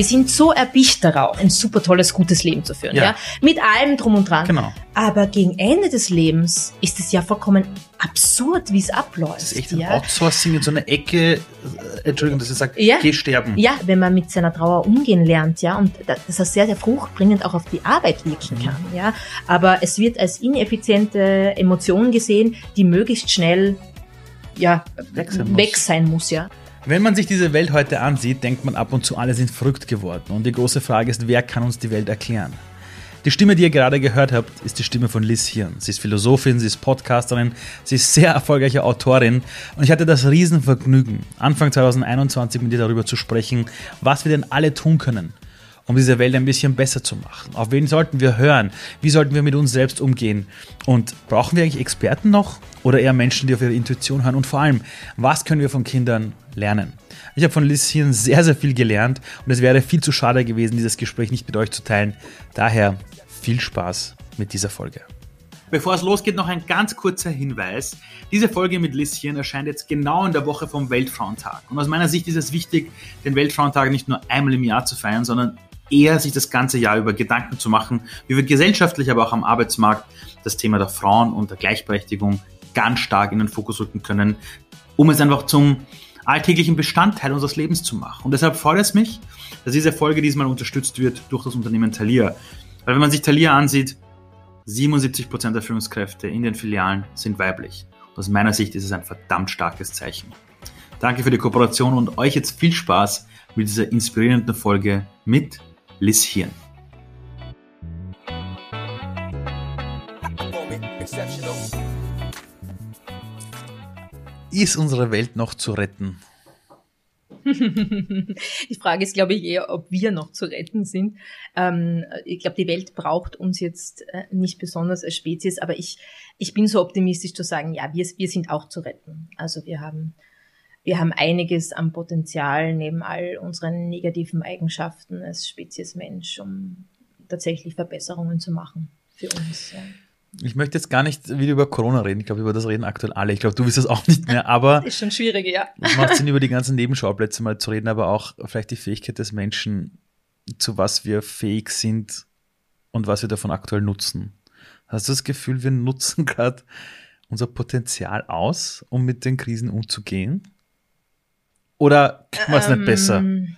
Wir sind so erbicht darauf, ein super tolles, gutes Leben zu führen, ja. ja? Mit allem drum und dran. Genau. Aber gegen Ende des Lebens ist es ja vollkommen absurd, wie es abläuft. Das ist echt ein ja? Outsourcing in so einer Ecke, Entschuldigung, dass ich sage, ja. geh sterben. Ja, wenn man mit seiner Trauer umgehen lernt, ja, und dass das sehr, sehr fruchtbringend auch auf die Arbeit wirken mhm. kann, ja. Aber es wird als ineffiziente Emotion gesehen, die möglichst schnell ja, weg sein, weg sein muss, ja. Wenn man sich diese Welt heute ansieht, denkt man ab und zu, alle sind verrückt geworden. Und die große Frage ist, wer kann uns die Welt erklären? Die Stimme, die ihr gerade gehört habt, ist die Stimme von Liz Hirn. Sie ist Philosophin, sie ist Podcasterin, sie ist sehr erfolgreiche Autorin und ich hatte das Riesenvergnügen, Anfang 2021 mit ihr darüber zu sprechen, was wir denn alle tun können, um diese Welt ein bisschen besser zu machen. Auf wen sollten wir hören? Wie sollten wir mit uns selbst umgehen? Und brauchen wir eigentlich Experten noch oder eher Menschen, die auf ihre Intuition hören? Und vor allem, was können wir von Kindern lernen? Ich habe von Hirn sehr, sehr viel gelernt und es wäre viel zu schade gewesen, dieses Gespräch nicht mit euch zu teilen. Daher viel Spaß mit dieser Folge. Bevor es losgeht, noch ein ganz kurzer Hinweis. Diese Folge mit Lisschen erscheint jetzt genau in der Woche vom Weltfrauentag. Und aus meiner Sicht ist es wichtig, den Weltfrauentag nicht nur einmal im Jahr zu feiern, sondern eher sich das ganze Jahr über Gedanken zu machen, wie wir gesellschaftlich, aber auch am Arbeitsmarkt das Thema der Frauen und der Gleichberechtigung ganz stark in den Fokus rücken können, um es einfach zum alltäglichen Bestandteil unseres Lebens zu machen. Und deshalb freut es mich, dass diese Folge diesmal unterstützt wird durch das Unternehmen Thalia. Weil wenn man sich Thalia ansieht, 77% der Führungskräfte in den Filialen sind weiblich. Und aus meiner Sicht ist es ein verdammt starkes Zeichen. Danke für die Kooperation und euch jetzt viel Spaß mit dieser inspirierenden Folge mit Liz Hirn. Ist unsere Welt noch zu retten? die Frage ist, glaube ich, eher, ob wir noch zu retten sind. Ähm, ich glaube, die Welt braucht uns jetzt äh, nicht besonders als Spezies, aber ich, ich bin so optimistisch zu sagen, ja, wir, wir sind auch zu retten. Also wir haben wir haben einiges an Potenzial neben all unseren negativen Eigenschaften als Spezies Mensch, um tatsächlich Verbesserungen zu machen für uns. Ja. Ich möchte jetzt gar nicht wieder über Corona reden. Ich glaube, über das reden aktuell alle. Ich glaube, du wirst es auch nicht mehr, aber. ist schon schwierig, ja. Es macht Sinn, über die ganzen Nebenschauplätze mal zu reden, aber auch vielleicht die Fähigkeit des Menschen, zu was wir fähig sind und was wir davon aktuell nutzen. Hast du das Gefühl, wir nutzen gerade unser Potenzial aus, um mit den Krisen umzugehen? Oder können wir es ähm, nicht besser? Ähm,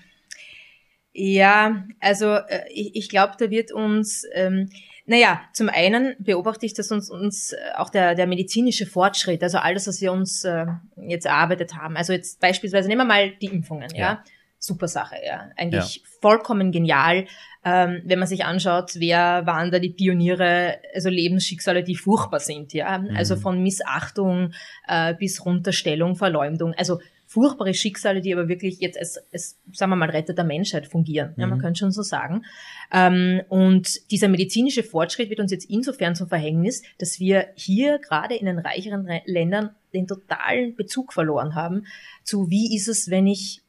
ja, also äh, ich, ich glaube, da wird uns, ähm, naja, zum einen beobachte ich, dass uns, uns äh, auch der, der medizinische Fortschritt, also alles, was wir uns äh, jetzt erarbeitet haben, also jetzt beispielsweise nehmen wir mal die Impfungen, ja, ja? super Sache, ja, eigentlich ja. vollkommen genial, ähm, wenn man sich anschaut, wer waren da die Pioniere, also Lebensschicksale, die furchtbar sind, ja, mhm. also von Missachtung äh, bis Runterstellung, Verleumdung, also furchtbare Schicksale, die aber wirklich jetzt als, als sagen wir mal, Retter der Menschheit fungieren. Ja, man mhm. könnte schon so sagen. Ähm, und dieser medizinische Fortschritt wird uns jetzt insofern zum Verhängnis, dass wir hier gerade in den reicheren Ländern den totalen Bezug verloren haben zu wie ist es, wenn ich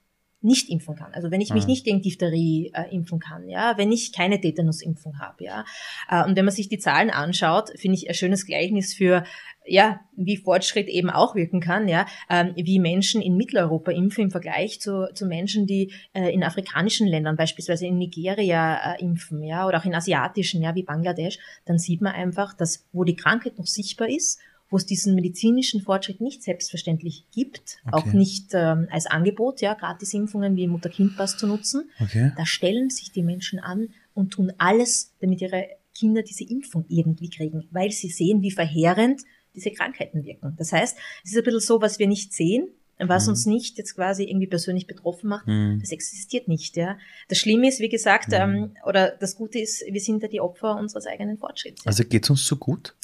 nicht impfen kann. Also wenn ich mich mhm. nicht gegen Diphtherie äh, impfen kann, ja, wenn ich keine Tetanusimpfung habe, ja. Äh, und wenn man sich die Zahlen anschaut, finde ich ein schönes Gleichnis für ja, wie Fortschritt eben auch wirken kann, ja, ähm, wie Menschen in Mitteleuropa impfen im Vergleich zu, zu Menschen, die äh, in afrikanischen Ländern, beispielsweise in Nigeria äh, impfen, ja, oder auch in asiatischen, ja, wie Bangladesch, dann sieht man einfach, dass wo die Krankheit noch sichtbar ist, wo es diesen medizinischen Fortschritt nicht selbstverständlich gibt, okay. auch nicht ähm, als Angebot, ja, Gratisimpfungen wie Mutter-Kind-Pass zu nutzen, okay. da stellen sich die Menschen an und tun alles, damit ihre Kinder diese Impfung irgendwie kriegen, weil sie sehen, wie verheerend diese Krankheiten wirken. Das heißt, es ist ein bisschen so, was wir nicht sehen, was mhm. uns nicht jetzt quasi irgendwie persönlich betroffen macht, mhm. das existiert nicht. Ja. Das Schlimme ist, wie gesagt, mhm. ähm, oder das Gute ist, wir sind ja die Opfer unseres eigenen Fortschritts. Ja. Also geht's uns so gut?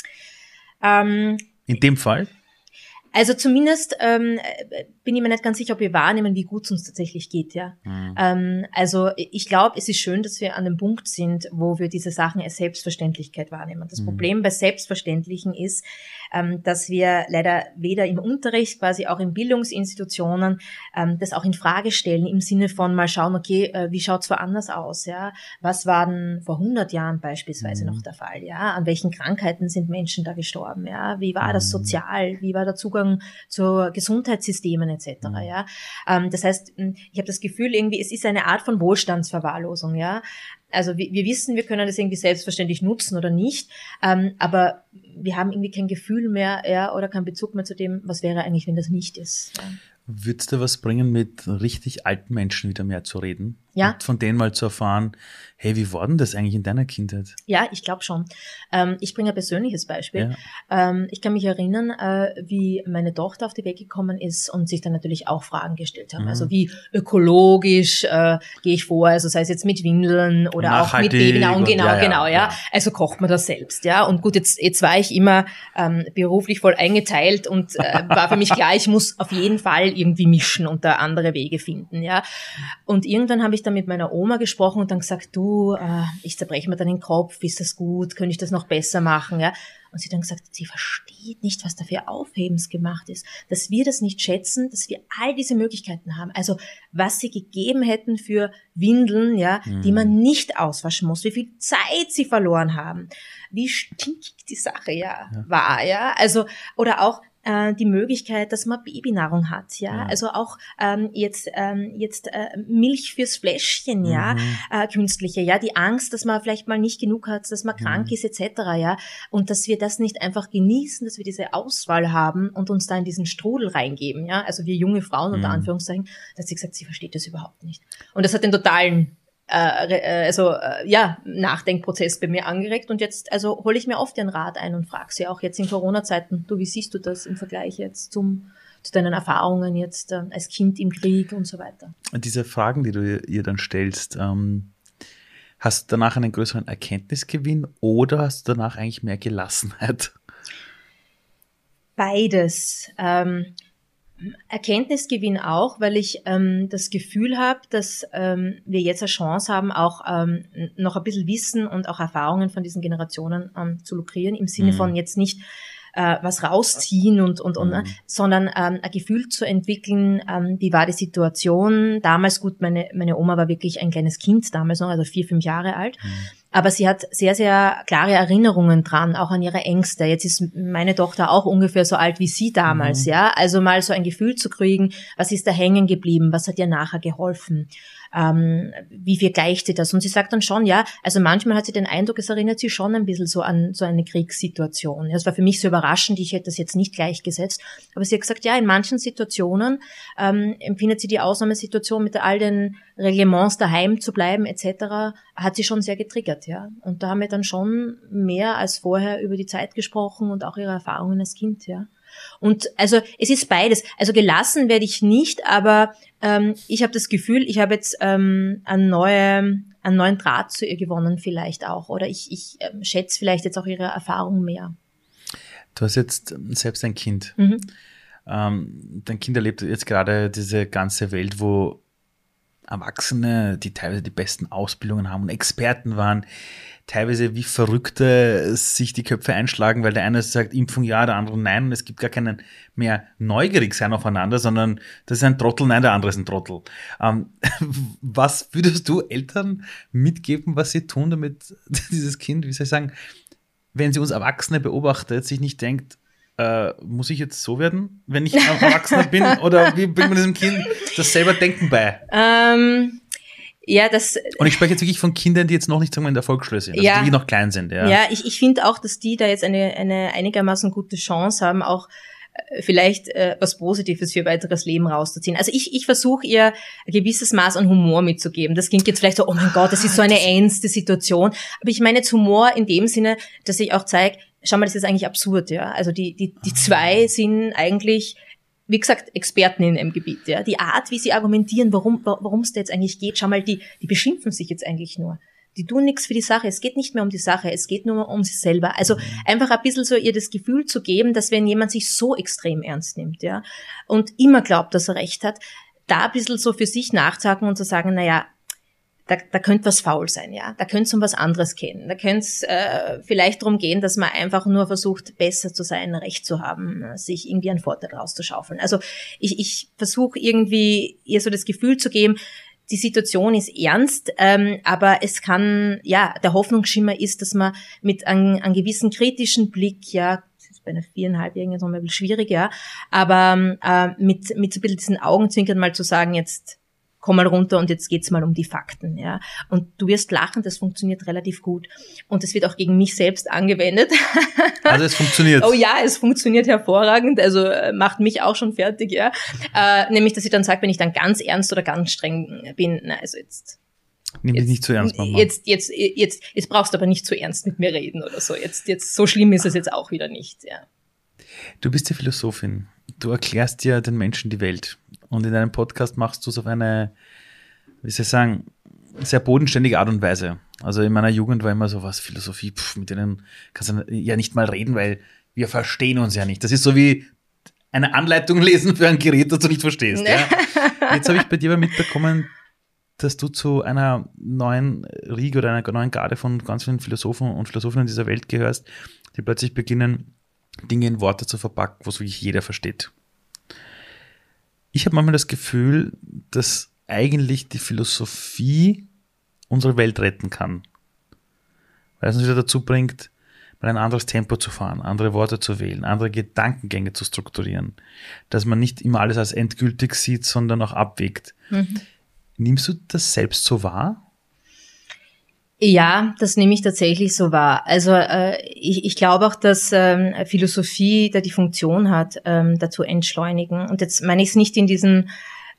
Ähm, In dem Fall? Also zumindest ähm, bin ich mir nicht ganz sicher, ob wir wahrnehmen, wie gut es uns tatsächlich geht, ja. Mhm. Ähm, also ich glaube, es ist schön, dass wir an dem Punkt sind, wo wir diese Sachen als Selbstverständlichkeit wahrnehmen. Das mhm. Problem bei Selbstverständlichen ist, ähm, dass wir leider weder im Unterricht, quasi auch in Bildungsinstitutionen, ähm, das auch in Frage stellen im Sinne von mal schauen, okay, äh, wie schaut's woanders aus, ja? Was war denn vor 100 Jahren beispielsweise mhm. noch der Fall, ja? An welchen Krankheiten sind Menschen da gestorben, ja? Wie war das mhm. sozial? Wie war der Zugang Zugang zu Gesundheitssystemen etc. Mhm. Ja, ähm, das heißt, ich habe das Gefühl irgendwie, es ist eine Art von Wohlstandsverwahrlosung. Ja, also wir, wir wissen, wir können das irgendwie selbstverständlich nutzen oder nicht, ähm, aber wir haben irgendwie kein Gefühl mehr, ja, oder keinen Bezug mehr zu dem, was wäre eigentlich, wenn das nicht ist. Ja. Würdest du was bringen, mit richtig alten Menschen wieder mehr zu reden? Ja. Und von denen mal zu erfahren, hey, wie war denn das eigentlich in deiner Kindheit? Ja, ich glaube schon. Ähm, ich bringe ein persönliches Beispiel. Ja. Ähm, ich kann mich erinnern, äh, wie meine Tochter auf die Welt gekommen ist und sich dann natürlich auch Fragen gestellt haben. Mhm. Also wie ökologisch äh, gehe ich vor, also sei es jetzt mit Windeln oder auch mit Babynahrung, genau, ja, ja, genau, ja. Also kocht man das selbst, ja. Und gut, jetzt, jetzt war ich immer ähm, beruflich voll eingeteilt und äh, war für mich klar, ich muss auf jeden Fall irgendwie mischen und da andere Wege finden, ja. Und irgendwann habe ich dann mit meiner Oma gesprochen und dann gesagt, du, äh, ich zerbreche mir dann den Kopf, ist das gut, könnte ich das noch besser machen, ja. Und sie dann gesagt, sie versteht nicht, was da für Aufhebens gemacht ist, dass wir das nicht schätzen, dass wir all diese Möglichkeiten haben. Also was sie gegeben hätten für Windeln, ja, mhm. die man nicht auswaschen muss, wie viel Zeit sie verloren haben, wie stinkig die Sache ja, ja. war, ja. Also oder auch äh, die Möglichkeit, dass man Babynahrung hat, ja, ja. also auch ähm, jetzt ähm, jetzt äh, Milch fürs Fläschchen, mhm. ja, äh, künstliche, ja, die Angst, dass man vielleicht mal nicht genug hat, dass man mhm. krank ist etc., ja, und dass wir das nicht einfach genießen, dass wir diese Auswahl haben und uns da in diesen Strudel reingeben, ja, also wir junge Frauen unter mhm. Anführungszeichen, dass sie gesagt, sie versteht das überhaupt nicht und das hat den totalen äh, äh, also äh, ja Nachdenkprozess bei mir angeregt und jetzt also hole ich mir oft den Rat ein und frage sie auch jetzt in Corona-Zeiten, du wie siehst du das im Vergleich jetzt zum zu deinen Erfahrungen jetzt äh, als Kind im Krieg und so weiter. Diese Fragen, die du ihr dann stellst, ähm, hast du danach einen größeren Erkenntnisgewinn oder hast du danach eigentlich mehr Gelassenheit? Beides. Ähm, Erkenntnisgewinn auch, weil ich ähm, das Gefühl habe, dass ähm, wir jetzt eine Chance haben, auch ähm, noch ein bisschen Wissen und auch Erfahrungen von diesen Generationen ähm, zu lukrieren, im Sinne mhm. von jetzt nicht äh, was rausziehen und, und, und mhm. sondern ähm, ein Gefühl zu entwickeln, ähm, wie war die Situation damals, gut, meine, meine Oma war wirklich ein kleines Kind damals noch, also vier, fünf Jahre alt. Mhm. Aber sie hat sehr, sehr klare Erinnerungen dran, auch an ihre Ängste. Jetzt ist meine Tochter auch ungefähr so alt wie sie damals, mhm. ja. Also mal so ein Gefühl zu kriegen, was ist da hängen geblieben, was hat ihr nachher geholfen ähm, wie viel gleicht sie das? Und sie sagt dann schon, ja, also manchmal hat sie den Eindruck, es erinnert sie schon ein bisschen so an so eine Kriegssituation. Das war für mich so überraschend, ich hätte das jetzt nicht gleichgesetzt. Aber sie hat gesagt, ja, in manchen Situationen ähm, empfindet sie die Ausnahmesituation mit all den Reglements daheim zu bleiben etc., hat sie schon sehr getriggert, ja. Und da haben wir dann schon mehr als vorher über die Zeit gesprochen und auch ihre Erfahrungen als Kind, ja. Und also es ist beides. Also gelassen werde ich nicht, aber ähm, ich habe das Gefühl, ich habe jetzt ähm, einen, neue, einen neuen Draht zu ihr gewonnen vielleicht auch. Oder ich, ich ähm, schätze vielleicht jetzt auch ihre Erfahrung mehr. Du hast jetzt selbst ein Kind. Mhm. Ähm, dein Kind erlebt jetzt gerade diese ganze Welt, wo Erwachsene, die teilweise die besten Ausbildungen haben und Experten waren, teilweise wie Verrückte sich die Köpfe einschlagen, weil der eine sagt Impfung ja, der andere nein und es gibt gar keinen mehr neugierig sein aufeinander, sondern das ist ein Trottel, nein, der andere ist ein Trottel. Ähm, was würdest du Eltern mitgeben, was sie tun, damit dieses Kind, wie soll ich sagen, wenn sie uns Erwachsene beobachtet, sich nicht denkt, äh, muss ich jetzt so werden, wenn ich Erwachsener bin? Oder wie bringt man diesem Kind das selber Denken bei? Ähm ja, das. Und ich spreche jetzt wirklich von Kindern, die jetzt noch nicht sagen wir, in der Volksschule sind, also ja, die noch klein sind. Ja, ja ich, ich finde auch, dass die da jetzt eine, eine einigermaßen gute Chance haben, auch äh, vielleicht äh, was Positives für ihr weiteres Leben rauszuziehen. Also ich, ich versuche ihr ein gewisses Maß an Humor mitzugeben. Das klingt jetzt vielleicht so, oh mein Gott, das ist so eine ernste Situation. Aber ich meine jetzt Humor in dem Sinne, dass ich auch zeige, schau mal, das ist eigentlich absurd, ja. Also die, die, die zwei sind eigentlich wie gesagt, Experten in einem Gebiet. Ja. Die Art, wie sie argumentieren, warum warum es da jetzt eigentlich geht, schau mal, die, die beschimpfen sich jetzt eigentlich nur. Die tun nichts für die Sache. Es geht nicht mehr um die Sache, es geht nur um sich selber. Also einfach ein bisschen so ihr das Gefühl zu geben, dass wenn jemand sich so extrem ernst nimmt, ja, und immer glaubt, dass er recht hat, da ein bisschen so für sich nachzuhaken und zu sagen, na ja, da, da könnte was faul sein, ja. Da könnte es um was anderes gehen. Da könnte es äh, vielleicht darum gehen, dass man einfach nur versucht, besser zu sein, Recht zu haben, sich irgendwie einen Vorteil rauszuschaufeln. Also ich, ich versuche irgendwie ihr so das Gefühl zu geben, die Situation ist ernst, ähm, aber es kann, ja, der Hoffnungsschimmer ist, dass man mit einem, einem gewissen kritischen Blick, ja, bei einer viereinhalbjährigen ist noch ein bisschen schwierig, ja. Aber äh, mit, mit so ein bisschen diesen Augenzwinkern mal zu sagen, jetzt komm mal runter und jetzt geht's mal um die Fakten, ja. Und du wirst lachen, das funktioniert relativ gut. Und es wird auch gegen mich selbst angewendet. Also es funktioniert. oh ja, es funktioniert hervorragend, also äh, macht mich auch schon fertig, ja. Äh, nämlich, dass ich dann sage, wenn ich dann ganz ernst oder ganz streng bin, na, also jetzt Nimm dich nicht zu ernst, Mama. Jetzt, jetzt, jetzt, jetzt brauchst du aber nicht zu ernst mit mir reden oder so. Jetzt, jetzt, so schlimm ist es jetzt auch wieder nicht, ja. Du bist ja Philosophin. Du erklärst ja den Menschen die Welt. Und in deinem Podcast machst du es auf eine, wie soll ich sagen, sehr bodenständige Art und Weise. Also in meiner Jugend war immer so was, Philosophie, pff, mit denen kannst du ja nicht mal reden, weil wir verstehen uns ja nicht. Das ist so wie eine Anleitung lesen für ein Gerät, das du nicht verstehst. Ja? Jetzt habe ich bei dir mitbekommen, dass du zu einer neuen Riege oder einer neuen Garde von ganz vielen Philosophen und Philosophinnen dieser Welt gehörst, die plötzlich beginnen, Dinge in Worte zu verpacken, was wirklich jeder versteht. Ich habe manchmal das Gefühl, dass eigentlich die Philosophie unsere Welt retten kann. Weil es uns wieder dazu bringt, mal ein anderes Tempo zu fahren, andere Worte zu wählen, andere Gedankengänge zu strukturieren. Dass man nicht immer alles als endgültig sieht, sondern auch abwägt. Mhm. Nimmst du das selbst so wahr? Ja, das nehme ich tatsächlich so wahr. Also äh, ich, ich glaube auch, dass ähm, Philosophie da die Funktion hat, ähm, dazu entschleunigen. Und jetzt meine ich es nicht in diesem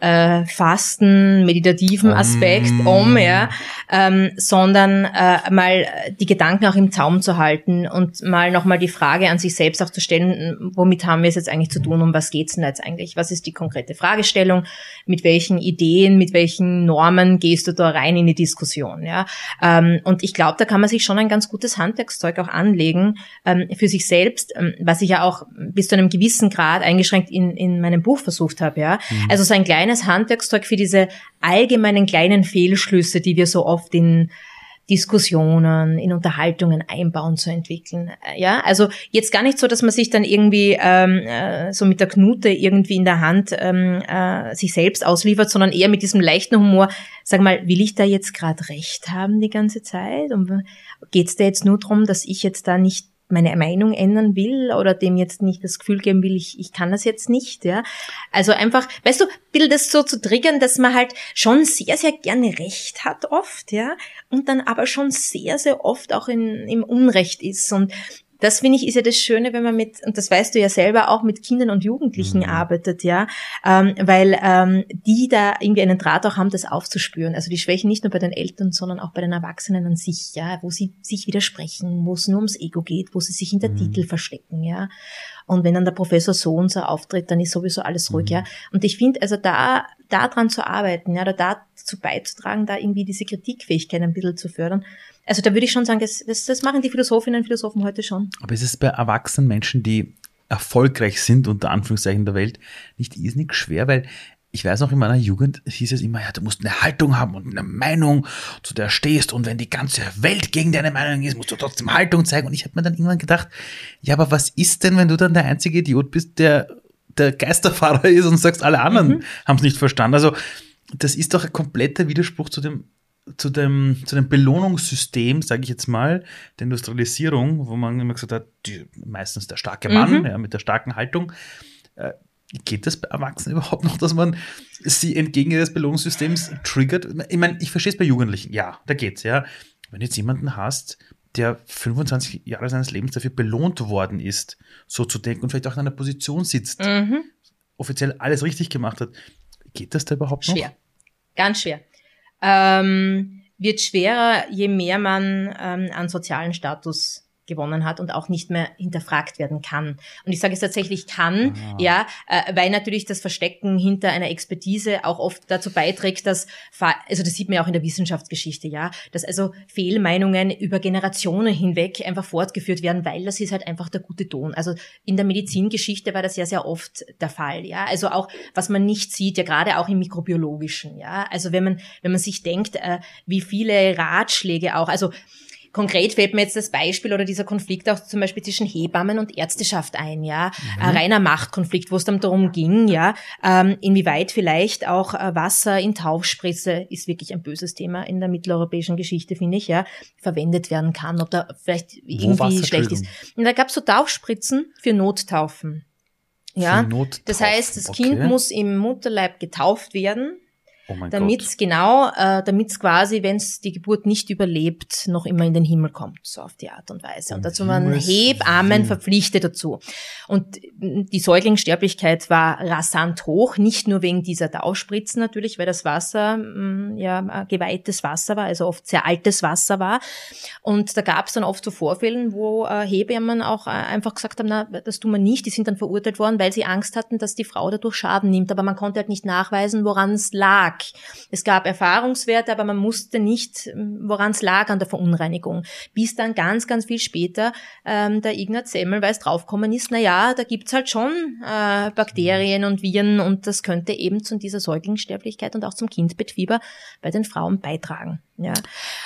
äh, fasten, meditativen Aspekt um, um ja, ähm, sondern äh, mal die Gedanken auch im Zaum zu halten und mal nochmal die Frage an sich selbst auch zu stellen, womit haben wir es jetzt eigentlich zu tun, um was geht's denn jetzt eigentlich? Was ist die konkrete Fragestellung? Mit welchen Ideen, mit welchen Normen gehst du da rein in die Diskussion? Ja? Ähm, und ich glaube, da kann man sich schon ein ganz gutes Handwerkszeug auch anlegen ähm, für sich selbst, ähm, was ich ja auch bis zu einem gewissen Grad eingeschränkt in, in meinem Buch versucht habe. Ja? Mhm. Also so ein kleines kleines Handwerkszeug für diese allgemeinen kleinen Fehlschlüsse, die wir so oft in Diskussionen, in Unterhaltungen einbauen zu entwickeln. Ja, also jetzt gar nicht so, dass man sich dann irgendwie ähm, äh, so mit der Knute irgendwie in der Hand ähm, äh, sich selbst ausliefert, sondern eher mit diesem leichten Humor. Sag mal, will ich da jetzt gerade recht haben die ganze Zeit? Und geht's da jetzt nur darum, dass ich jetzt da nicht meine Meinung ändern will oder dem jetzt nicht das Gefühl geben will, ich, ich kann das jetzt nicht, ja. Also einfach, weißt du, will das so zu triggern, dass man halt schon sehr, sehr gerne Recht hat oft, ja, und dann aber schon sehr, sehr oft auch in, im Unrecht ist und das finde ich ist ja das Schöne, wenn man mit, und das weißt du ja selber, auch mit Kindern und Jugendlichen mhm. arbeitet, ja, ähm, weil ähm, die da irgendwie einen Draht auch haben, das aufzuspüren. Also die Schwächen nicht nur bei den Eltern, sondern auch bei den Erwachsenen an sich, ja, wo sie sich widersprechen, wo es nur ums Ego geht, wo sie sich hinter mhm. Titel verstecken, ja. Und wenn dann der Professor so und so auftritt, dann ist sowieso alles ruhig, mhm. ja. Und ich finde, also da, da dran zu arbeiten, ja, oder dazu beizutragen, da irgendwie diese Kritikfähigkeit ein bisschen zu fördern, also da würde ich schon sagen, das, das, das machen die Philosophinnen und Philosophen heute schon. Aber ist es bei erwachsenen Menschen, die erfolgreich sind, unter Anführungszeichen der Welt, nicht irrsinnig schwer, weil ich weiß noch in meiner Jugend hieß es immer, ja, du musst eine Haltung haben und eine Meinung, zu der stehst und wenn die ganze Welt gegen deine Meinung ist, musst du trotzdem Haltung zeigen. Und ich habe mir dann irgendwann gedacht, ja, aber was ist denn, wenn du dann der einzige Idiot bist, der der Geisterfahrer ist und sagst, alle anderen mhm. haben es nicht verstanden. Also das ist doch ein kompletter Widerspruch zu dem zu dem, zu dem Belohnungssystem, sage ich jetzt mal, der Industrialisierung, wo man immer gesagt hat, die, meistens der starke Mann, mhm. ja, mit der starken Haltung. Äh, geht das bei Erwachsenen überhaupt noch, dass man sie entgegen ihres Belohnungssystems triggert? Ich meine, ich verstehe es bei Jugendlichen, ja, da geht's, ja. Wenn du jetzt jemanden hast, der 25 Jahre seines Lebens dafür belohnt worden ist, so zu denken und vielleicht auch in einer Position sitzt, mhm. offiziell alles richtig gemacht hat, geht das da überhaupt noch? Schwer, ganz schwer ähm, wird schwerer, je mehr man ähm, an sozialen Status gewonnen hat und auch nicht mehr hinterfragt werden kann. Und ich sage es tatsächlich kann, ah. ja, äh, weil natürlich das Verstecken hinter einer Expertise auch oft dazu beiträgt, dass, also das sieht man ja auch in der Wissenschaftsgeschichte, ja, dass also Fehlmeinungen über Generationen hinweg einfach fortgeführt werden, weil das ist halt einfach der gute Ton. Also in der Medizingeschichte war das ja sehr oft der Fall, ja. Also auch, was man nicht sieht, ja gerade auch im Mikrobiologischen, ja. Also wenn man, wenn man sich denkt, äh, wie viele Ratschläge auch, also konkret fällt mir jetzt das Beispiel oder dieser Konflikt auch zum Beispiel zwischen Hebammen und Ärzteschaft ein, ja. Mhm. Ein reiner Machtkonflikt, wo es dann darum ging, ja, ähm, inwieweit vielleicht auch äh, Wasser in Taufspritze ist wirklich ein böses Thema in der mitteleuropäischen Geschichte, finde ich, ja, verwendet werden kann oder vielleicht irgendwie schlecht ist. Und da gab es so Taufspritzen für Nottaufen. Ja, das heißt, das okay. Kind muss im Mutterleib getauft werden Oh damit es genau, äh, damit es quasi, wenn es die Geburt nicht überlebt, noch immer in den Himmel kommt, so auf die Art und Weise. Und dazu waren Hebammen verpflichtet dazu. Und die Säuglingssterblichkeit war rasant hoch, nicht nur wegen dieser Tauspritzen natürlich, weil das Wasser mh, ja geweihtes Wasser war, also oft sehr altes Wasser war. Und da gab es dann oft so Vorfällen, wo äh, Hebammen auch äh, einfach gesagt haben, na, das tun wir nicht. Die sind dann verurteilt worden, weil sie Angst hatten, dass die Frau dadurch Schaden nimmt. Aber man konnte halt nicht nachweisen, woran es lag. Es gab Erfahrungswerte, aber man musste nicht, woran es lag an der Verunreinigung. Bis dann ganz, ganz viel später ähm, der Ignaz Semmelweis draufgekommen ist, na ja, da gibt's halt schon äh, Bakterien und Viren und das könnte eben zu dieser Säuglingssterblichkeit und auch zum Kindbettfieber bei den Frauen beitragen. Ja.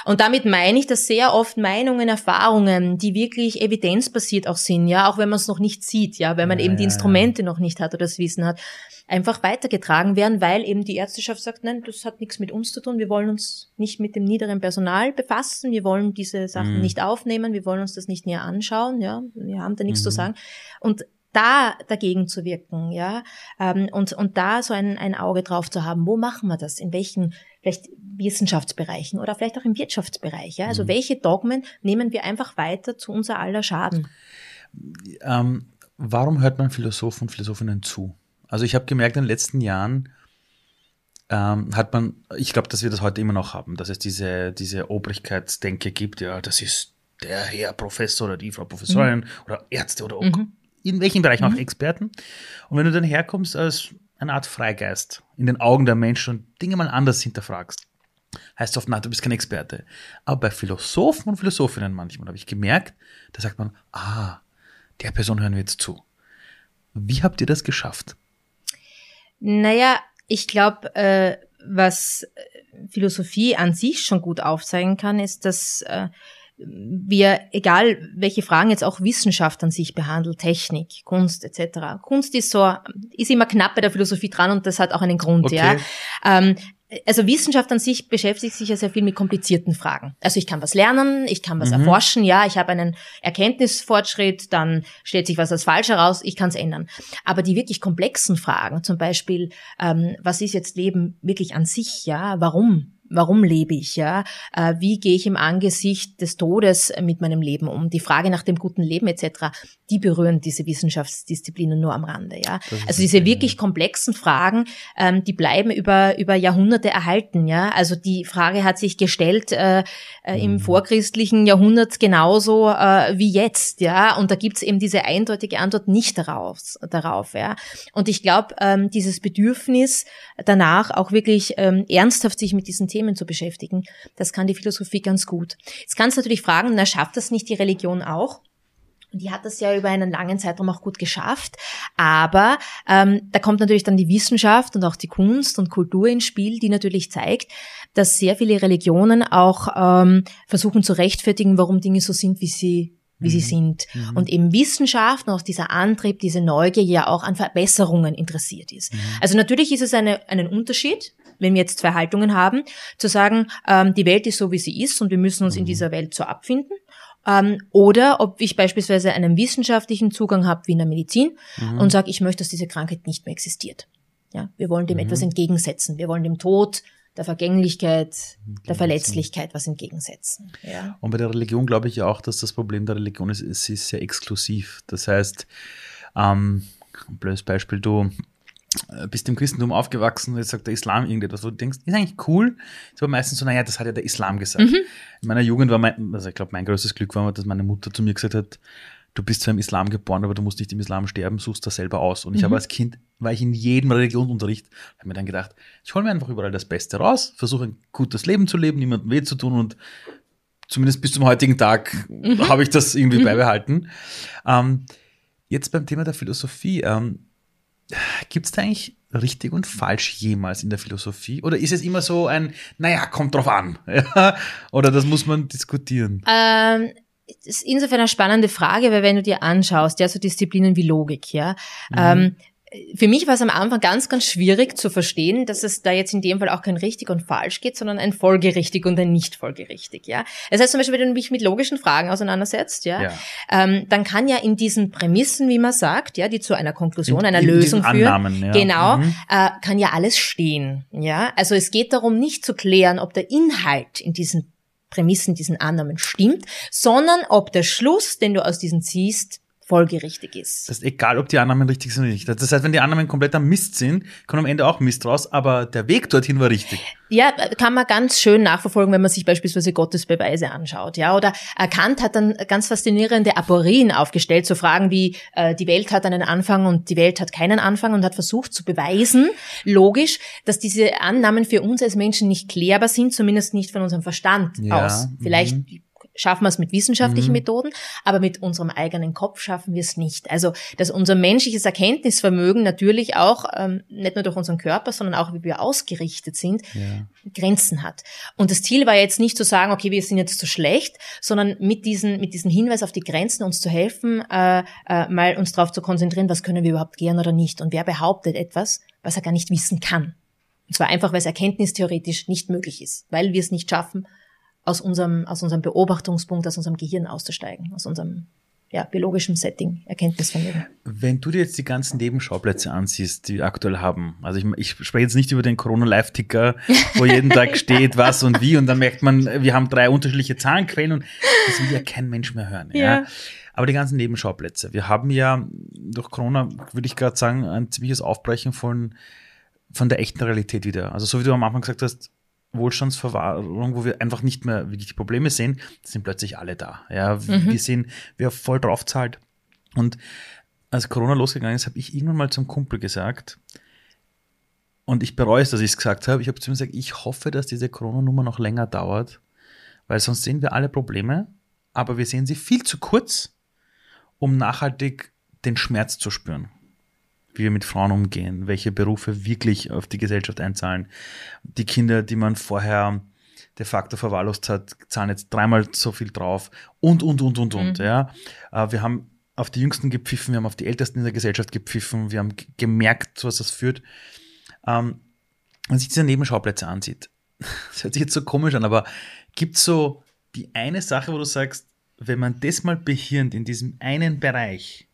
Und damit meine ich, dass sehr oft Meinungen, Erfahrungen, die wirklich evidenzbasiert auch sind, ja, auch wenn man es noch nicht sieht, ja, wenn man ja, eben die Instrumente noch nicht hat oder das Wissen hat, einfach weitergetragen werden, weil eben die Ärzteschaft sagt, nein, das hat nichts mit uns zu tun, wir wollen uns nicht mit dem niederen Personal befassen, wir wollen diese Sachen mhm. nicht aufnehmen, wir wollen uns das nicht näher anschauen, ja, wir haben da nichts mhm. zu sagen. Und da dagegen zu wirken, ja, ähm, und, und da so ein, ein Auge drauf zu haben, wo machen wir das, in welchen vielleicht Wissenschaftsbereichen oder vielleicht auch im Wirtschaftsbereich, ja, also mhm. welche Dogmen nehmen wir einfach weiter zu unser aller Schaden? Ähm, warum hört man Philosophen und Philosophinnen zu? Also ich habe gemerkt, in den letzten Jahren ähm, hat man, ich glaube, dass wir das heute immer noch haben, dass es diese, diese Obrigkeitsdenke gibt, ja, das ist der Herr Professor oder die Frau Professorin mhm. oder Ärzte oder mhm in welchen Bereichen mhm. auch Experten. Und wenn du dann herkommst als eine Art Freigeist in den Augen der Menschen und Dinge mal anders hinterfragst, heißt oft, na, du bist kein Experte. Aber bei Philosophen und Philosophinnen manchmal habe ich gemerkt, da sagt man, ah, der Person hören wir jetzt zu. Wie habt ihr das geschafft? Naja, ich glaube, äh, was Philosophie an sich schon gut aufzeigen kann, ist, dass äh, wir, egal welche Fragen jetzt auch Wissenschaft an sich behandelt, Technik, Kunst etc. Kunst ist so, ist immer knapp bei der Philosophie dran und das hat auch einen Grund, okay. ja. Ähm, also Wissenschaft an sich beschäftigt sich ja sehr viel mit komplizierten Fragen. Also ich kann was lernen, ich kann was mhm. erforschen, ja, ich habe einen Erkenntnisfortschritt, dann stellt sich was als falsch heraus, ich kann es ändern. Aber die wirklich komplexen Fragen, zum Beispiel, ähm, was ist jetzt Leben wirklich an sich, ja, warum? Warum lebe ich, ja? Äh, wie gehe ich im Angesicht des Todes mit meinem Leben um? Die Frage nach dem guten Leben etc., die berühren diese Wissenschaftsdisziplinen nur am Rande, ja? Also diese wirklich komplexen Fragen, ähm, die bleiben über, über Jahrhunderte erhalten, ja? Also die Frage hat sich gestellt äh, äh, im mhm. vorchristlichen Jahrhundert genauso äh, wie jetzt, ja? Und da gibt's eben diese eindeutige Antwort nicht darauf, darauf ja? Und ich glaube, ähm, dieses Bedürfnis danach auch wirklich ähm, ernsthaft sich mit diesen Themen zu beschäftigen. Das kann die Philosophie ganz gut. Jetzt kannst du natürlich fragen, na, schafft das nicht die Religion auch? Und die hat das ja über einen langen Zeitraum auch gut geschafft. Aber ähm, da kommt natürlich dann die Wissenschaft und auch die Kunst und Kultur ins Spiel, die natürlich zeigt, dass sehr viele Religionen auch ähm, versuchen zu rechtfertigen, warum Dinge so sind, wie sie wie mhm. sie sind. Mhm. Und eben Wissenschaft und auch dieser Antrieb, diese Neugier ja auch an Verbesserungen interessiert ist. Mhm. Also natürlich ist es eine, einen Unterschied, wenn wir jetzt zwei Haltungen haben, zu sagen, ähm, die Welt ist so, wie sie ist und wir müssen uns in mhm. dieser Welt so abfinden. Ähm, oder ob ich beispielsweise einen wissenschaftlichen Zugang habe wie in der Medizin mhm. und sage, ich möchte, dass diese Krankheit nicht mehr existiert. Ja, wir wollen dem mhm. etwas entgegensetzen. Wir wollen dem Tod, der Vergänglichkeit, der Verletzlichkeit was entgegensetzen. Ja. Und bei der Religion glaube ich ja auch, dass das Problem der Religion ist, sie ist sehr exklusiv. Das heißt, ähm, ein blödes Beispiel, du bist im Christentum aufgewachsen und jetzt sagt der Islam irgendetwas, wo du denkst, ist eigentlich cool. Es war meistens so, naja, das hat ja der Islam gesagt. Mhm. In meiner Jugend war mein, also ich glaube, mein größtes Glück war, dass meine Mutter zu mir gesagt hat, du bist zwar im Islam geboren, aber du musst nicht im Islam sterben, suchst das selber aus. Und ich mhm. habe als Kind, war ich in jedem Religionsunterricht, habe mir dann gedacht, ich hole mir einfach überall das Beste raus, versuche ein gutes Leben zu leben, niemandem weh zu tun und zumindest bis zum heutigen Tag mhm. habe ich das irgendwie mhm. beibehalten. Ähm, jetzt beim Thema der Philosophie, ähm, Gibt es da eigentlich richtig und falsch jemals in der Philosophie? Oder ist es immer so ein, naja, kommt drauf an? Oder das muss man diskutieren? Ähm, ist insofern eine spannende Frage, weil wenn du dir anschaust, ja, so Disziplinen wie Logik, ja, mhm. ähm, für mich war es am Anfang ganz, ganz schwierig zu verstehen, dass es da jetzt in dem Fall auch kein richtig und falsch geht, sondern ein folgerichtig und ein nicht folgerichtig, ja. Das heißt zum Beispiel, wenn du dich mit logischen Fragen auseinandersetzt, ja, ja. Ähm, dann kann ja in diesen Prämissen, wie man sagt, ja, die zu einer Konklusion, in, einer in Lösung führen, Annahmen, ja. genau, mhm. äh, kann ja alles stehen, ja. Also es geht darum, nicht zu klären, ob der Inhalt in diesen Prämissen, diesen Annahmen stimmt, sondern ob der Schluss, den du aus diesen ziehst, folgerichtig ist. Das ist egal, ob die Annahmen richtig sind oder nicht. Das heißt, wenn die Annahmen kompletter Mist sind, kommt am Ende auch Mist raus, aber der Weg dorthin war richtig. Ja, kann man ganz schön nachverfolgen, wenn man sich beispielsweise Gottes Beweise anschaut. Ja, oder Kant hat dann ganz faszinierende Aporien aufgestellt, so Fragen wie äh, die Welt hat einen Anfang und die Welt hat keinen Anfang und hat versucht zu beweisen, logisch, dass diese Annahmen für uns als Menschen nicht klärbar sind, zumindest nicht von unserem Verstand ja, aus. Vielleicht mhm schaffen wir es mit wissenschaftlichen mhm. Methoden, aber mit unserem eigenen Kopf schaffen wir es nicht. Also, dass unser menschliches Erkenntnisvermögen natürlich auch, ähm, nicht nur durch unseren Körper, sondern auch, wie wir ausgerichtet sind, ja. Grenzen hat. Und das Ziel war jetzt nicht zu sagen, okay, wir sind jetzt zu schlecht, sondern mit diesen, mit diesem Hinweis auf die Grenzen uns zu helfen, äh, äh, mal uns darauf zu konzentrieren, was können wir überhaupt gern oder nicht. Und wer behauptet etwas, was er gar nicht wissen kann. Und zwar einfach, weil es erkenntnistheoretisch nicht möglich ist, weil wir es nicht schaffen, aus unserem, aus unserem Beobachtungspunkt, aus unserem Gehirn auszusteigen, aus unserem ja, biologischen Setting, Erkenntnisvermögen. Wenn du dir jetzt die ganzen Nebenschauplätze ansiehst, die wir aktuell haben, also ich, ich spreche jetzt nicht über den Corona-Live-Ticker, wo jeden Tag steht, was und wie, und dann merkt man, wir haben drei unterschiedliche Zahlenquellen und das will ja kein Mensch mehr hören. Ja. ja. Aber die ganzen Nebenschauplätze. Wir haben ja durch Corona, würde ich gerade sagen, ein ziemliches Aufbrechen von, von der echten Realität wieder. Also so wie du am Anfang gesagt hast, Wohlstandsverwahrung, wo wir einfach nicht mehr wirklich die Probleme sehen, sind plötzlich alle da. Ja, mhm. wir sehen, wer voll drauf zahlt. Und als Corona losgegangen ist, habe ich irgendwann mal zum Kumpel gesagt, und ich bereue es, dass ich es gesagt habe. Ich habe zu ihm gesagt, ich hoffe, dass diese Corona-Nummer noch länger dauert, weil sonst sehen wir alle Probleme, aber wir sehen sie viel zu kurz, um nachhaltig den Schmerz zu spüren wie wir mit Frauen umgehen, welche Berufe wirklich auf die Gesellschaft einzahlen. Die Kinder, die man vorher de facto verwahrlost hat, zahlen jetzt dreimal so viel drauf und, und, und, und, und. Mhm. Ja. Äh, wir haben auf die Jüngsten gepfiffen, wir haben auf die Ältesten in der Gesellschaft gepfiffen, wir haben gemerkt, was das führt. Ähm, wenn man sich diese Nebenschauplätze ansieht, das hört sich jetzt so komisch an, aber gibt es so die eine Sache, wo du sagst, wenn man das mal behirnt in diesem einen Bereich,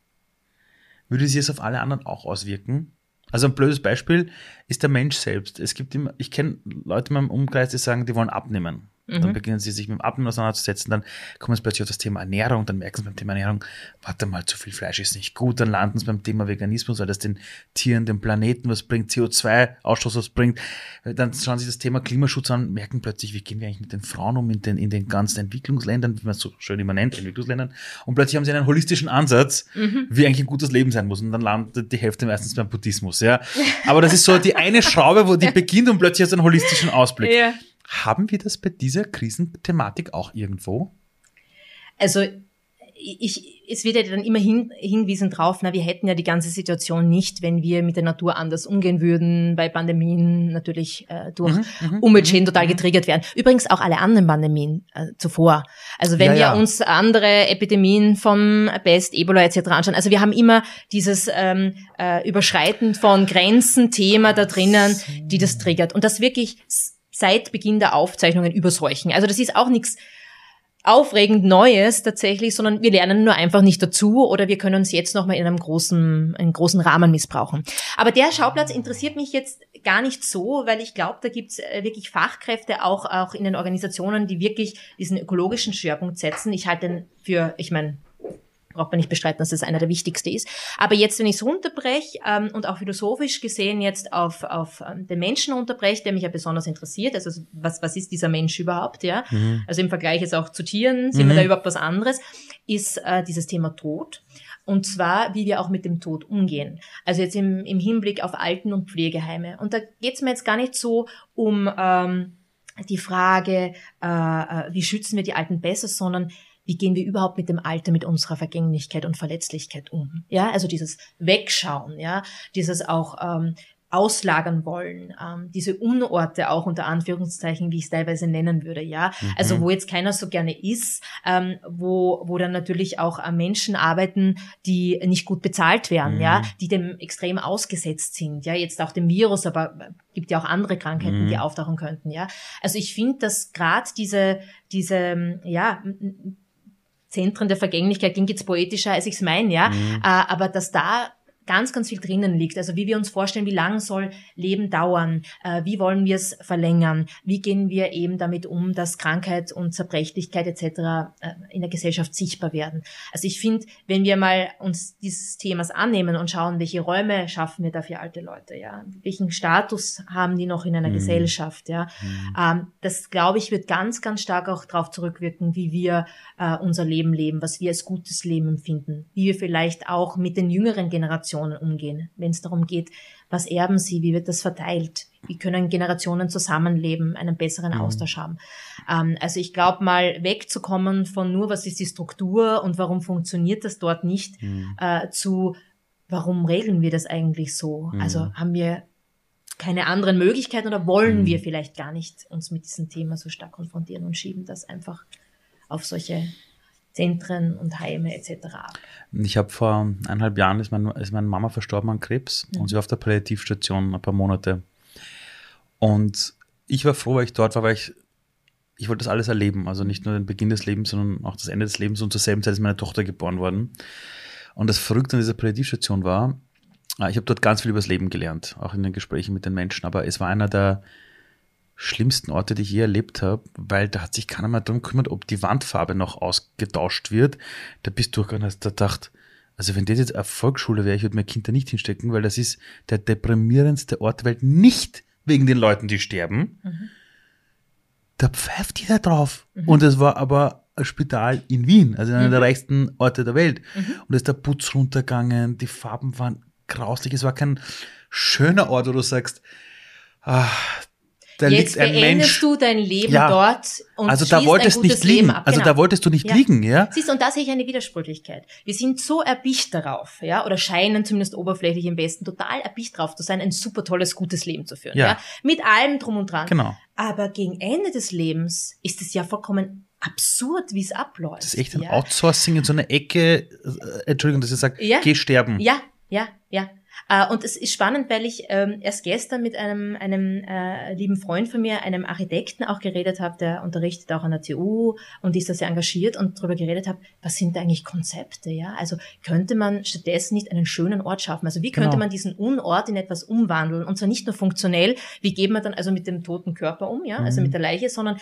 würde sich es auf alle anderen auch auswirken? Also ein blödes Beispiel ist der Mensch selbst. Es gibt immer, ich kenne Leute in meinem Umkreis, die sagen, die wollen abnehmen. Mhm. Dann beginnen sie sich mit dem Abnehmen auseinanderzusetzen, dann kommen sie plötzlich auf das Thema Ernährung, dann merken sie beim Thema Ernährung, warte mal, zu viel Fleisch ist nicht gut, dann landen sie beim Thema Veganismus, weil das den Tieren, dem Planeten was bringt, CO2-Ausstoß was bringt. Dann schauen sie das Thema Klimaschutz an, merken plötzlich, wie gehen wir eigentlich mit den Frauen um in den, in den ganzen Entwicklungsländern, wie man es so schön immer nennt, Entwicklungsländern. Und plötzlich haben sie einen holistischen Ansatz, mhm. wie eigentlich ein gutes Leben sein muss. Und dann landet die Hälfte meistens beim Buddhismus, ja. Aber das ist so die eine Schraube, wo die beginnt und plötzlich hast du einen holistischen Ausblick. Ja. Haben wir das bei dieser Krisenthematik auch irgendwo? Also ich, es wird ja dann immer hin, hingewiesen drauf, na, wir hätten ja die ganze Situation nicht, wenn wir mit der Natur anders umgehen würden, bei Pandemien natürlich äh, durch mhm, mhm Umweltschäden mhm, total mhm. getriggert werden. Übrigens auch alle anderen Pandemien äh, zuvor. Also wenn ja, wir ja. uns andere Epidemien vom Pest, Ebola etc. anschauen, also wir haben immer dieses ähm, äh, Überschreiten von Grenzen, Thema da drinnen, die das triggert. Und das wirklich seit Beginn der Aufzeichnungen über Seuchen. Also das ist auch nichts aufregend Neues tatsächlich, sondern wir lernen nur einfach nicht dazu oder wir können uns jetzt nochmal in einem großen, einen großen Rahmen missbrauchen. Aber der Schauplatz interessiert mich jetzt gar nicht so, weil ich glaube, da gibt's äh, wirklich Fachkräfte auch, auch in den Organisationen, die wirklich diesen ökologischen Schwerpunkt setzen. Ich halte den für, ich meine, braucht man nicht bestreiten, dass das einer der wichtigsten ist. Aber jetzt, wenn ich es runterbreche ähm, und auch philosophisch gesehen jetzt auf, auf ähm, den Menschen unterbreche, der mich ja besonders interessiert, also was, was ist dieser Mensch überhaupt, ja? Mhm. Also im Vergleich jetzt auch zu Tieren, sind mhm. wir da überhaupt was anderes, ist äh, dieses Thema Tod. Und zwar, wie wir auch mit dem Tod umgehen. Also jetzt im, im Hinblick auf Alten- und Pflegeheime. Und da geht es mir jetzt gar nicht so um ähm, die Frage, äh, äh, wie schützen wir die Alten besser, sondern wie gehen wir überhaupt mit dem Alter, mit unserer Vergänglichkeit und Verletzlichkeit um. Ja, also dieses Wegschauen, ja, dieses auch ähm, auslagern wollen, ähm, diese Unorte auch unter Anführungszeichen, wie ich es teilweise nennen würde, ja. Mhm. Also wo jetzt keiner so gerne ist, ähm, wo, wo dann natürlich auch äh, Menschen arbeiten, die nicht gut bezahlt werden, mhm. ja, die dem extrem ausgesetzt sind, ja, jetzt auch dem Virus, aber äh, gibt ja auch andere Krankheiten, mhm. die auftauchen könnten, ja. Also ich finde, dass gerade diese, diese, ja, Zentren der Vergänglichkeit klingt jetzt poetischer, als ich es meine, ja, mhm. äh, aber dass da ganz, ganz viel drinnen liegt. Also wie wir uns vorstellen, wie lang soll Leben dauern, äh, wie wollen wir es verlängern, wie gehen wir eben damit um, dass Krankheit und Zerbrechlichkeit etc. Äh, in der Gesellschaft sichtbar werden. Also ich finde, wenn wir mal uns dieses Themas annehmen und schauen, welche Räume schaffen wir da für alte Leute, ja, welchen Status haben die noch in einer mhm. Gesellschaft, ja, mhm. ähm, das glaube ich wird ganz, ganz stark auch darauf zurückwirken, wie wir äh, unser Leben leben, was wir als gutes Leben empfinden, wie wir vielleicht auch mit den jüngeren Generationen Generationen umgehen, wenn es darum geht, was erben sie, wie wird das verteilt, wie können Generationen zusammenleben, einen besseren mhm. Austausch haben. Ähm, also ich glaube mal wegzukommen von nur, was ist die Struktur und warum funktioniert das dort nicht, mhm. äh, zu warum regeln wir das eigentlich so? Mhm. Also haben wir keine anderen Möglichkeiten oder wollen mhm. wir vielleicht gar nicht uns mit diesem Thema so stark konfrontieren und schieben das einfach auf solche Zentren und Heime etc. ab. Ich habe vor eineinhalb Jahren ist, mein, ist meine Mama verstorben an Krebs mhm. und sie war auf der Palliativstation ein paar Monate. Und ich war froh, weil ich dort war, weil ich, ich wollte das alles erleben. Also nicht nur den Beginn des Lebens, sondern auch das Ende des Lebens. Und zur selben Zeit ist meine Tochter geboren worden. Und das Verrückte an dieser Palliativstation war, äh, ich habe dort ganz viel über das Leben gelernt, auch in den Gesprächen mit den Menschen. Aber es war einer der schlimmsten Orte, die ich je erlebt habe, weil da hat sich keiner mehr darum gekümmert, ob die Wandfarbe noch ausgetauscht wird. Da bist du durchgegangen hast da gedacht, also wenn das jetzt eine Volksschule wäre, ich würde mein Kind da nicht hinstecken, weil das ist der deprimierendste Ort der Welt, nicht wegen den Leuten, die sterben. Mhm. Da pfeift jeder drauf. Mhm. Und es war aber ein Spital in Wien, also einer mhm. der reichsten Orte der Welt. Mhm. Und da ist der Putz runtergegangen, die Farben waren grauslich, es war kein schöner Ort, wo du sagst, ah, da Jetzt liegt ein beendest Mensch. du dein Leben ja. dort und also da wolltest ein nicht liegen. Ab. Also genau. da wolltest du nicht ja. liegen, ja? Siehst du, und da sehe ich eine Widersprüchlichkeit. Wir sind so erbicht darauf, ja, oder scheinen zumindest oberflächlich im Westen total erbicht darauf zu sein, ein super tolles, gutes Leben zu führen, ja. ja? Mit allem drum und dran. Genau. Aber gegen Ende des Lebens ist es ja vollkommen absurd, wie es abläuft. Das ist echt ein? Outsourcing in so einer Ecke, äh, Entschuldigung, dass ich sage, geh sterben. Ja, ja, ja. Äh, und es ist spannend, weil ich ähm, erst gestern mit einem, einem äh, lieben Freund von mir, einem Architekten auch geredet habe, der unterrichtet auch an der TU und ist da sehr engagiert und darüber geredet habe, was sind eigentlich Konzepte, ja? Also könnte man stattdessen nicht einen schönen Ort schaffen? Also wie könnte genau. man diesen Unort in etwas umwandeln? Und zwar nicht nur funktionell, wie geht man dann also mit dem toten Körper um, ja, also mhm. mit der Leiche, sondern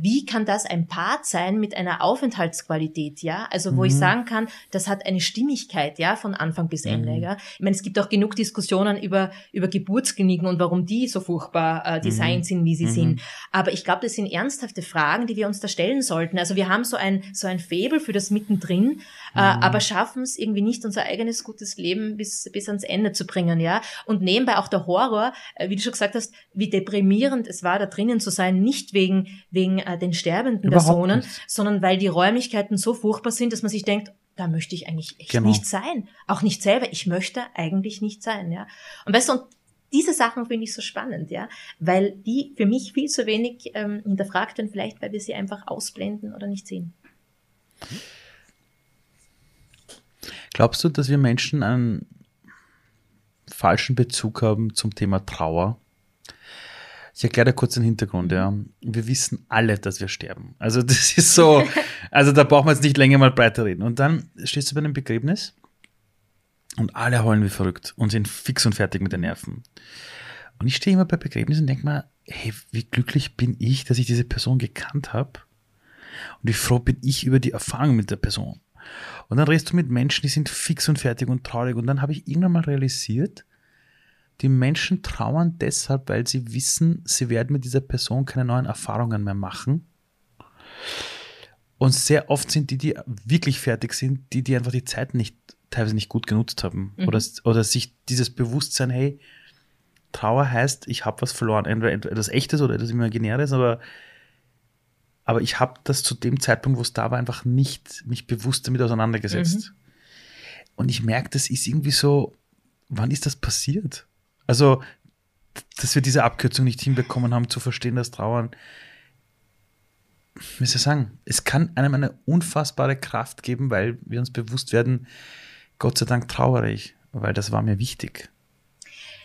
wie kann das ein Part sein mit einer Aufenthaltsqualität, ja? Also wo mhm. ich sagen kann, das hat eine Stimmigkeit, ja, von Anfang bis Ende, mhm. ja? Ich meine, es gibt auch genug Diskussionen über über Geburtskliniken und warum die so furchtbar äh, designt mhm. sind, wie sie mhm. sind. Aber ich glaube, das sind ernsthafte Fragen, die wir uns da stellen sollten. Also wir haben so ein so ein Faible für das mittendrin, äh, mhm. aber schaffen es irgendwie nicht unser eigenes gutes Leben bis bis ans Ende zu bringen, ja? Und nebenbei auch der Horror, äh, wie du schon gesagt hast, wie deprimierend es war, da drinnen zu sein, nicht wegen wegen wegen äh, den sterbenden Überhaupt Personen, nicht. sondern weil die Räumlichkeiten so furchtbar sind, dass man sich denkt, da möchte ich eigentlich echt genau. nicht sein. Auch nicht selber. Ich möchte eigentlich nicht sein, ja. Und weißt du, und diese Sachen finde ich so spannend, ja, weil die für mich viel zu wenig ähm, hinterfragt werden, vielleicht weil wir sie einfach ausblenden oder nicht sehen. Glaubst du, dass wir Menschen einen falschen Bezug haben zum Thema Trauer? Ich erkläre dir kurz den Hintergrund, ja. Wir wissen alle, dass wir sterben. Also das ist so, also da brauchen wir jetzt nicht länger mal breiter reden. Und dann stehst du bei einem Begräbnis und alle heulen wie verrückt und sind fix und fertig mit den Nerven. Und ich stehe immer bei Begräbnissen und denke mir, hey, wie glücklich bin ich, dass ich diese Person gekannt habe. Und wie froh bin ich über die Erfahrung mit der Person. Und dann redest du mit Menschen, die sind fix und fertig und traurig. Und dann habe ich irgendwann mal realisiert, die Menschen trauern deshalb, weil sie wissen, sie werden mit dieser Person keine neuen Erfahrungen mehr machen. Und sehr oft sind die, die wirklich fertig sind, die, die einfach die Zeit nicht, teilweise nicht gut genutzt haben. Mhm. Oder, oder sich dieses Bewusstsein, hey, Trauer heißt, ich habe was verloren, entweder etwas Echtes oder etwas Imaginäres, aber aber ich habe das zu dem Zeitpunkt, wo es da war, einfach nicht mich bewusst damit auseinandergesetzt. Mhm. Und ich merke, das ist irgendwie so, wann ist das passiert? Also, dass wir diese Abkürzung nicht hinbekommen haben, zu verstehen, dass Trauern, wie soll ich sagen, es kann einem eine unfassbare Kraft geben, weil wir uns bewusst werden, Gott sei Dank trauere ich, weil das war mir wichtig.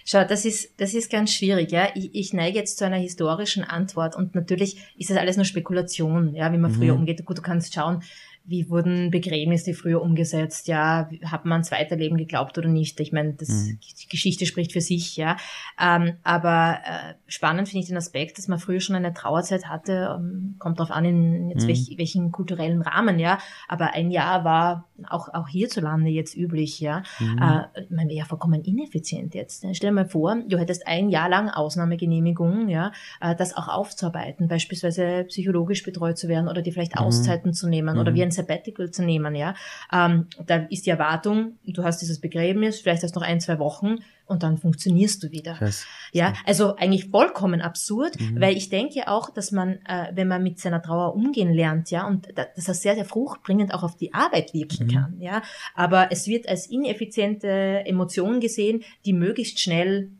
Schau, das ist, das ist ganz schwierig, ja. Ich, ich neige jetzt zu einer historischen Antwort und natürlich ist das alles nur Spekulation, ja, wie man früher mhm. umgeht. Gut, du kannst schauen, wie wurden Begräbnisse früher umgesetzt, ja, hat man ans Weiterleben geglaubt oder nicht? Ich meine, das, mhm. die Geschichte spricht für sich, ja. Ähm, aber äh, spannend finde ich den Aspekt, dass man früher schon eine Trauerzeit hatte, ähm, kommt darauf an, in jetzt mhm. welch, welchen kulturellen Rahmen, ja. Aber ein Jahr war auch, auch hierzulande jetzt üblich, ja. Mhm. Äh, man wäre ja vollkommen ineffizient jetzt. Stell dir mal vor, du hättest ein Jahr lang Ausnahmegenehmigung, ja, äh, das auch aufzuarbeiten, beispielsweise psychologisch betreut zu werden oder dir vielleicht mhm. Auszeiten zu nehmen oder wie ein Sabbatical zu nehmen, ja. Ähm, da ist die Erwartung, du hast dieses Begräbnis, vielleicht hast du noch ein, zwei Wochen und dann funktionierst du wieder. Krass. Ja, also eigentlich vollkommen absurd, mhm. weil ich denke auch, dass man, äh, wenn man mit seiner Trauer umgehen lernt, ja, und dass das sehr, sehr fruchtbringend auch auf die Arbeit wirken mhm. kann, ja. Aber es wird als ineffiziente Emotion gesehen, die möglichst schnell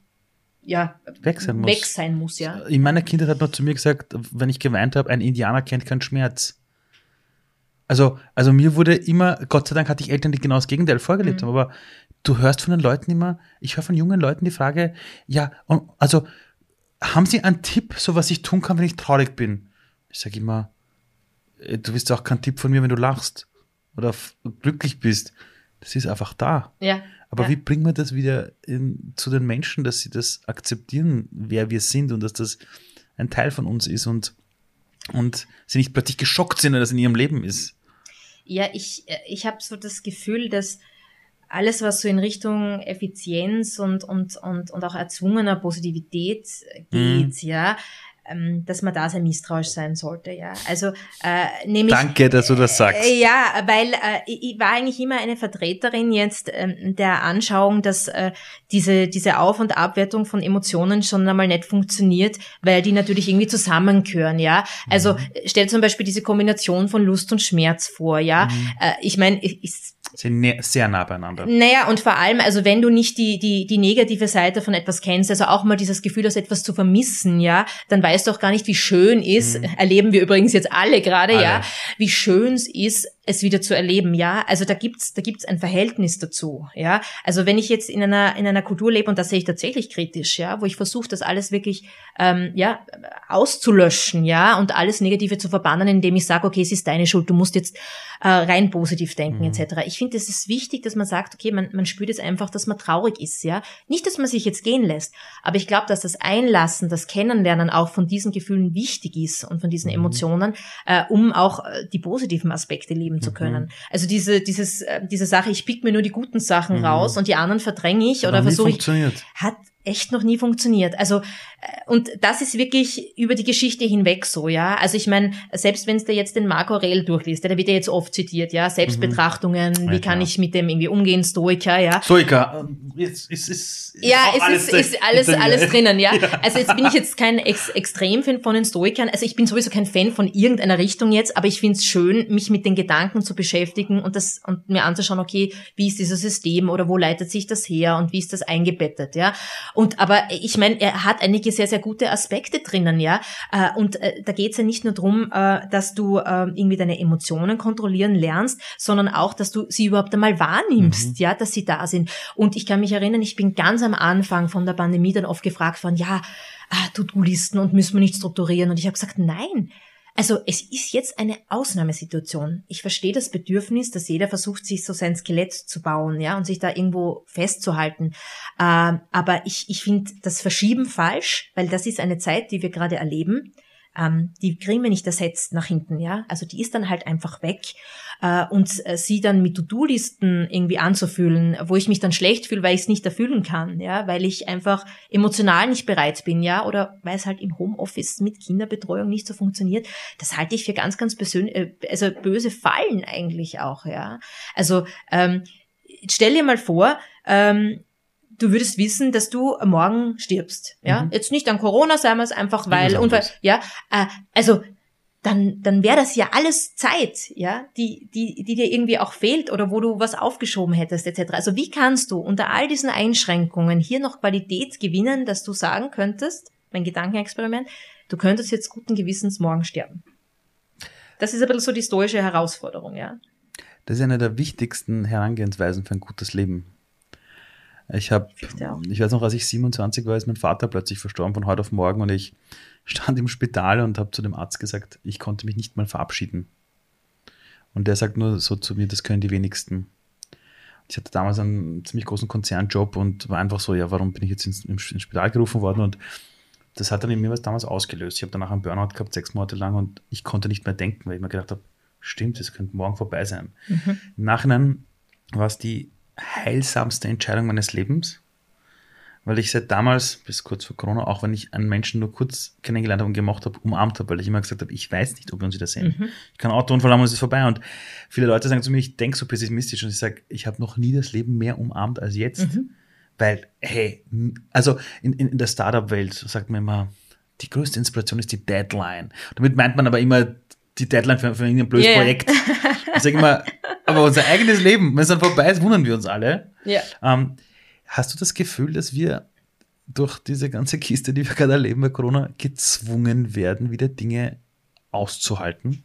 ja, weg sein, weg sein muss. ja. In meiner Kindheit hat man zu mir gesagt, wenn ich geweint habe, ein Indianer kennt keinen Schmerz. Also, also mir wurde immer, Gott sei Dank hatte ich Eltern, die genau das Gegenteil vorgelebt mhm. haben, aber du hörst von den Leuten immer, ich höre von jungen Leuten die Frage, ja, also haben Sie einen Tipp, so was ich tun kann, wenn ich traurig bin? Ich sage immer, äh, du wirst auch keinen Tipp von mir, wenn du lachst oder glücklich bist. Das ist einfach da. Ja. Aber ja. wie bringen wir das wieder in, zu den Menschen, dass sie das akzeptieren, wer wir sind und dass das ein Teil von uns ist und, und sie nicht plötzlich geschockt sind, wenn das in ihrem Leben ist? Ja, ich, äh, ich habe so das Gefühl, dass alles, was so in Richtung Effizienz und, und, und, und auch erzwungener Positivität geht, mhm. ja, dass man da sehr misstrauisch sein sollte, ja. Also äh, nämlich Danke, dass du das sagst. Äh, ja, weil äh, ich war eigentlich immer eine Vertreterin jetzt äh, der Anschauung, dass äh, diese diese Auf- und Abwertung von Emotionen schon einmal nicht funktioniert, weil die natürlich irgendwie zusammengehören, ja. Also mhm. stell zum Beispiel diese Kombination von Lust und Schmerz vor, ja. Mhm. Äh, ich meine, ist sind sehr nah beieinander. Naja, und vor allem, also wenn du nicht die, die, die negative Seite von etwas kennst, also auch mal dieses Gefühl, das etwas zu vermissen, ja, dann weißt du auch gar nicht, wie schön ist, mhm. erleben wir übrigens jetzt alle gerade, ja, wie schön es ist, es wieder zu erleben, ja. Also da gibt's, da gibt's ein Verhältnis dazu, ja. Also wenn ich jetzt in einer, in einer Kultur lebe, und das sehe ich tatsächlich kritisch, ja, wo ich versuche, das alles wirklich, ähm, ja, auszulöschen, ja, und alles Negative zu verbannen, indem ich sage, okay, es ist deine Schuld, du musst jetzt äh, rein positiv denken, mhm. etc. Ich finde, es ist wichtig, dass man sagt, okay, man, man spürt jetzt einfach, dass man traurig ist, ja. Nicht, dass man sich jetzt gehen lässt, aber ich glaube, dass das Einlassen, das Kennenlernen auch von diesen Gefühlen wichtig ist und von diesen mhm. Emotionen, äh, um auch äh, die positiven Aspekte leben zu mhm. können. Mhm. Also diese, dieses, äh, diese Sache, ich pick mir nur die guten Sachen mhm. raus und die anderen verdränge ich oder versuche ich, hat echt noch nie funktioniert. Also äh, und das ist wirklich über die Geschichte hinweg so, ja. Also ich meine, selbst wenn es da jetzt den Marco Aurel durchliest, der wird ja jetzt oft zitiert, ja, Selbstbetrachtungen, mhm. wie kann ich mit dem irgendwie umgehen, Stoiker, ja. Stoiker, ist, ist, ist, ja, es alles ist, ist alles alles drinnen, ja. ja. Also jetzt bin ich jetzt kein Ex Extremfan von den Stoikern, also ich bin sowieso kein Fan von irgendeiner Richtung jetzt, aber ich finde es schön, mich mit den Gedanken zu beschäftigen und das und mir anzuschauen, okay, wie ist dieses System oder wo leitet sich das her und wie ist das eingebettet, ja. Und aber ich meine, er hat einige sehr, sehr gute Aspekte drinnen, ja. Äh, und äh, da geht es ja nicht nur drum, äh, dass du irgendwie deine Emotionen kontrollieren lernst, sondern auch, dass du sie überhaupt einmal wahrnimmst, mhm. ja, dass sie da sind. Und ich kann mich erinnern, ich bin ganz am Anfang von der Pandemie dann oft gefragt worden, ja, ah, To-Do-Listen und müssen wir nicht strukturieren. Und ich habe gesagt, nein, also es ist jetzt eine Ausnahmesituation. Ich verstehe das Bedürfnis, dass jeder versucht, sich so sein Skelett zu bauen, ja, und sich da irgendwo festzuhalten. Ähm, aber ich, ich finde das Verschieben falsch, weil das ist eine Zeit, die wir gerade erleben ähm, die kriegen wir nicht ersetzt nach hinten, ja. Also die ist dann halt einfach weg. Äh, und äh, sie dann mit To-Do-Listen irgendwie anzufühlen, wo ich mich dann schlecht fühle, weil ich es nicht erfüllen kann, ja, weil ich einfach emotional nicht bereit bin, ja, oder weil es halt im Homeoffice mit Kinderbetreuung nicht so funktioniert, das halte ich für ganz, ganz persönlich, äh, also böse Fallen eigentlich auch, ja. Also ähm, stell dir mal vor, ähm, du würdest wissen, dass du morgen stirbst. Ja, mhm. jetzt nicht an Corona, sagen wir es einfach, weil Unfall, ja, äh, also dann, dann wäre das ja alles Zeit, ja, die, die, die dir irgendwie auch fehlt oder wo du was aufgeschoben hättest, etc. Also wie kannst du unter all diesen Einschränkungen hier noch Qualität gewinnen, dass du sagen könntest, mein Gedankenexperiment, du könntest jetzt guten Gewissens morgen sterben. Das ist ein bisschen so die stoische Herausforderung, ja. Das ist eine der wichtigsten Herangehensweisen für ein gutes Leben. Ich habe, ich weiß noch, als ich 27 war, ist mein Vater plötzlich verstorben von heute auf morgen und ich stand im Spital und habe zu dem Arzt gesagt, ich konnte mich nicht mal verabschieden. Und der sagt nur so zu mir, das können die wenigsten. Ich hatte damals einen ziemlich großen Konzernjob und war einfach so, ja, warum bin ich jetzt ins, ins Spital gerufen worden? Und das hat dann in mir was damals ausgelöst. Ich habe danach einen Burnout gehabt, sechs Monate lang und ich konnte nicht mehr denken, weil ich mir gedacht habe, stimmt, es könnte morgen vorbei sein. Mhm. Im Nachhinein war es die heilsamste Entscheidung meines Lebens, weil ich seit damals, bis kurz vor Corona, auch wenn ich einen Menschen nur kurz kennengelernt habe und gemacht habe, umarmt habe, weil ich immer gesagt habe, ich weiß nicht, ob wir uns wieder sehen. Mhm. Ich kann Autounfall haben und es ist vorbei. Und viele Leute sagen zu mir, ich denke so pessimistisch und ich sage, ich habe noch nie das Leben mehr umarmt als jetzt. Mhm. Weil, hey, also in, in, der Startup-Welt sagt man immer, die größte Inspiration ist die Deadline. Damit meint man aber immer die Deadline für, für irgendein blödes yeah. Projekt. Ich sage immer, aber unser eigenes Leben, wenn es dann vorbei ist, wundern wir uns alle. Ja. Ähm, hast du das Gefühl, dass wir durch diese ganze Kiste, die wir gerade erleben bei Corona, gezwungen werden, wieder Dinge auszuhalten?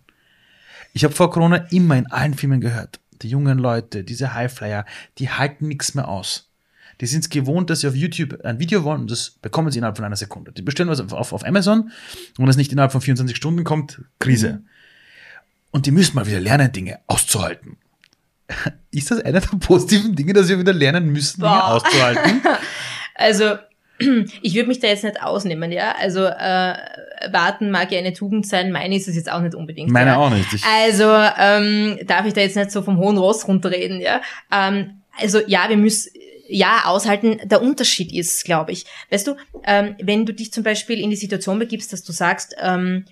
Ich habe vor Corona immer in allen Filmen gehört, die jungen Leute, diese Highflyer, die halten nichts mehr aus. Die sind es gewohnt, dass sie auf YouTube ein Video wollen und das bekommen sie innerhalb von einer Sekunde. Die bestellen was auf, auf Amazon und wenn es nicht innerhalb von 24 Stunden kommt, Krise. Mhm. Und die müssen mal wieder lernen, Dinge auszuhalten. Ist das einer der positiven Dinge, dass wir wieder lernen müssen, Dinge Boah. auszuhalten? Also, ich würde mich da jetzt nicht ausnehmen, ja. Also äh, warten mag ja eine Tugend sein, meine ist es jetzt auch nicht unbedingt. Meine ja? auch nicht. Ich also ähm, darf ich da jetzt nicht so vom hohen Ross runterreden, ja. Ähm, also ja, wir müssen ja, aushalten, der Unterschied ist, glaube ich. Weißt du, ähm, wenn du dich zum Beispiel in die Situation begibst, dass du sagst, ähm,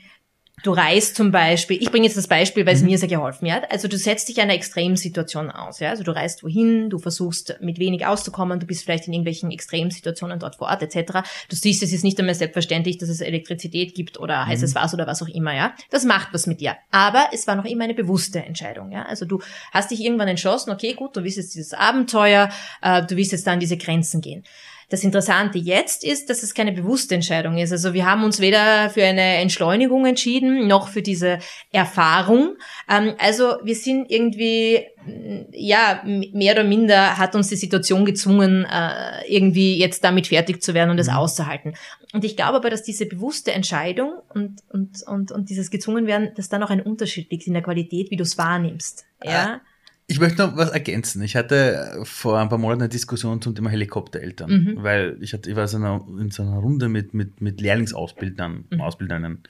Du reist zum Beispiel, ich bringe jetzt das Beispiel, weil es mhm. mir sehr geholfen hat. Also du setzt dich einer Extremsituation aus. Ja? Also du reist wohin, du versuchst mit wenig auszukommen, du bist vielleicht in irgendwelchen Extremsituationen dort vor Ort etc. Du siehst, es ist nicht einmal selbstverständlich, dass es Elektrizität gibt oder heißes mhm. Wasser oder was auch immer. Ja, Das macht was mit dir. Aber es war noch immer eine bewusste Entscheidung. Ja? Also du hast dich irgendwann entschlossen, okay, gut, du willst jetzt dieses Abenteuer, äh, du willst jetzt dann diese Grenzen gehen. Das Interessante jetzt ist, dass es keine bewusste Entscheidung ist. Also wir haben uns weder für eine Entschleunigung entschieden, noch für diese Erfahrung. Ähm, also wir sind irgendwie, mm, ja, mehr oder minder hat uns die Situation gezwungen, äh, irgendwie jetzt damit fertig zu werden und es mhm. auszuhalten. Und ich glaube aber, dass diese bewusste Entscheidung und, und, und, und dieses gezwungen werden, dass da noch ein Unterschied liegt in der Qualität, wie du es wahrnimmst. Ja. Ich möchte noch was ergänzen. Ich hatte vor ein paar Monaten eine Diskussion zum Thema Helikoptereltern, mhm. weil ich, hatte, ich war in so einer Runde mit, mit, mit Lehrlingsausbildern, mhm. Ausbilderinnen.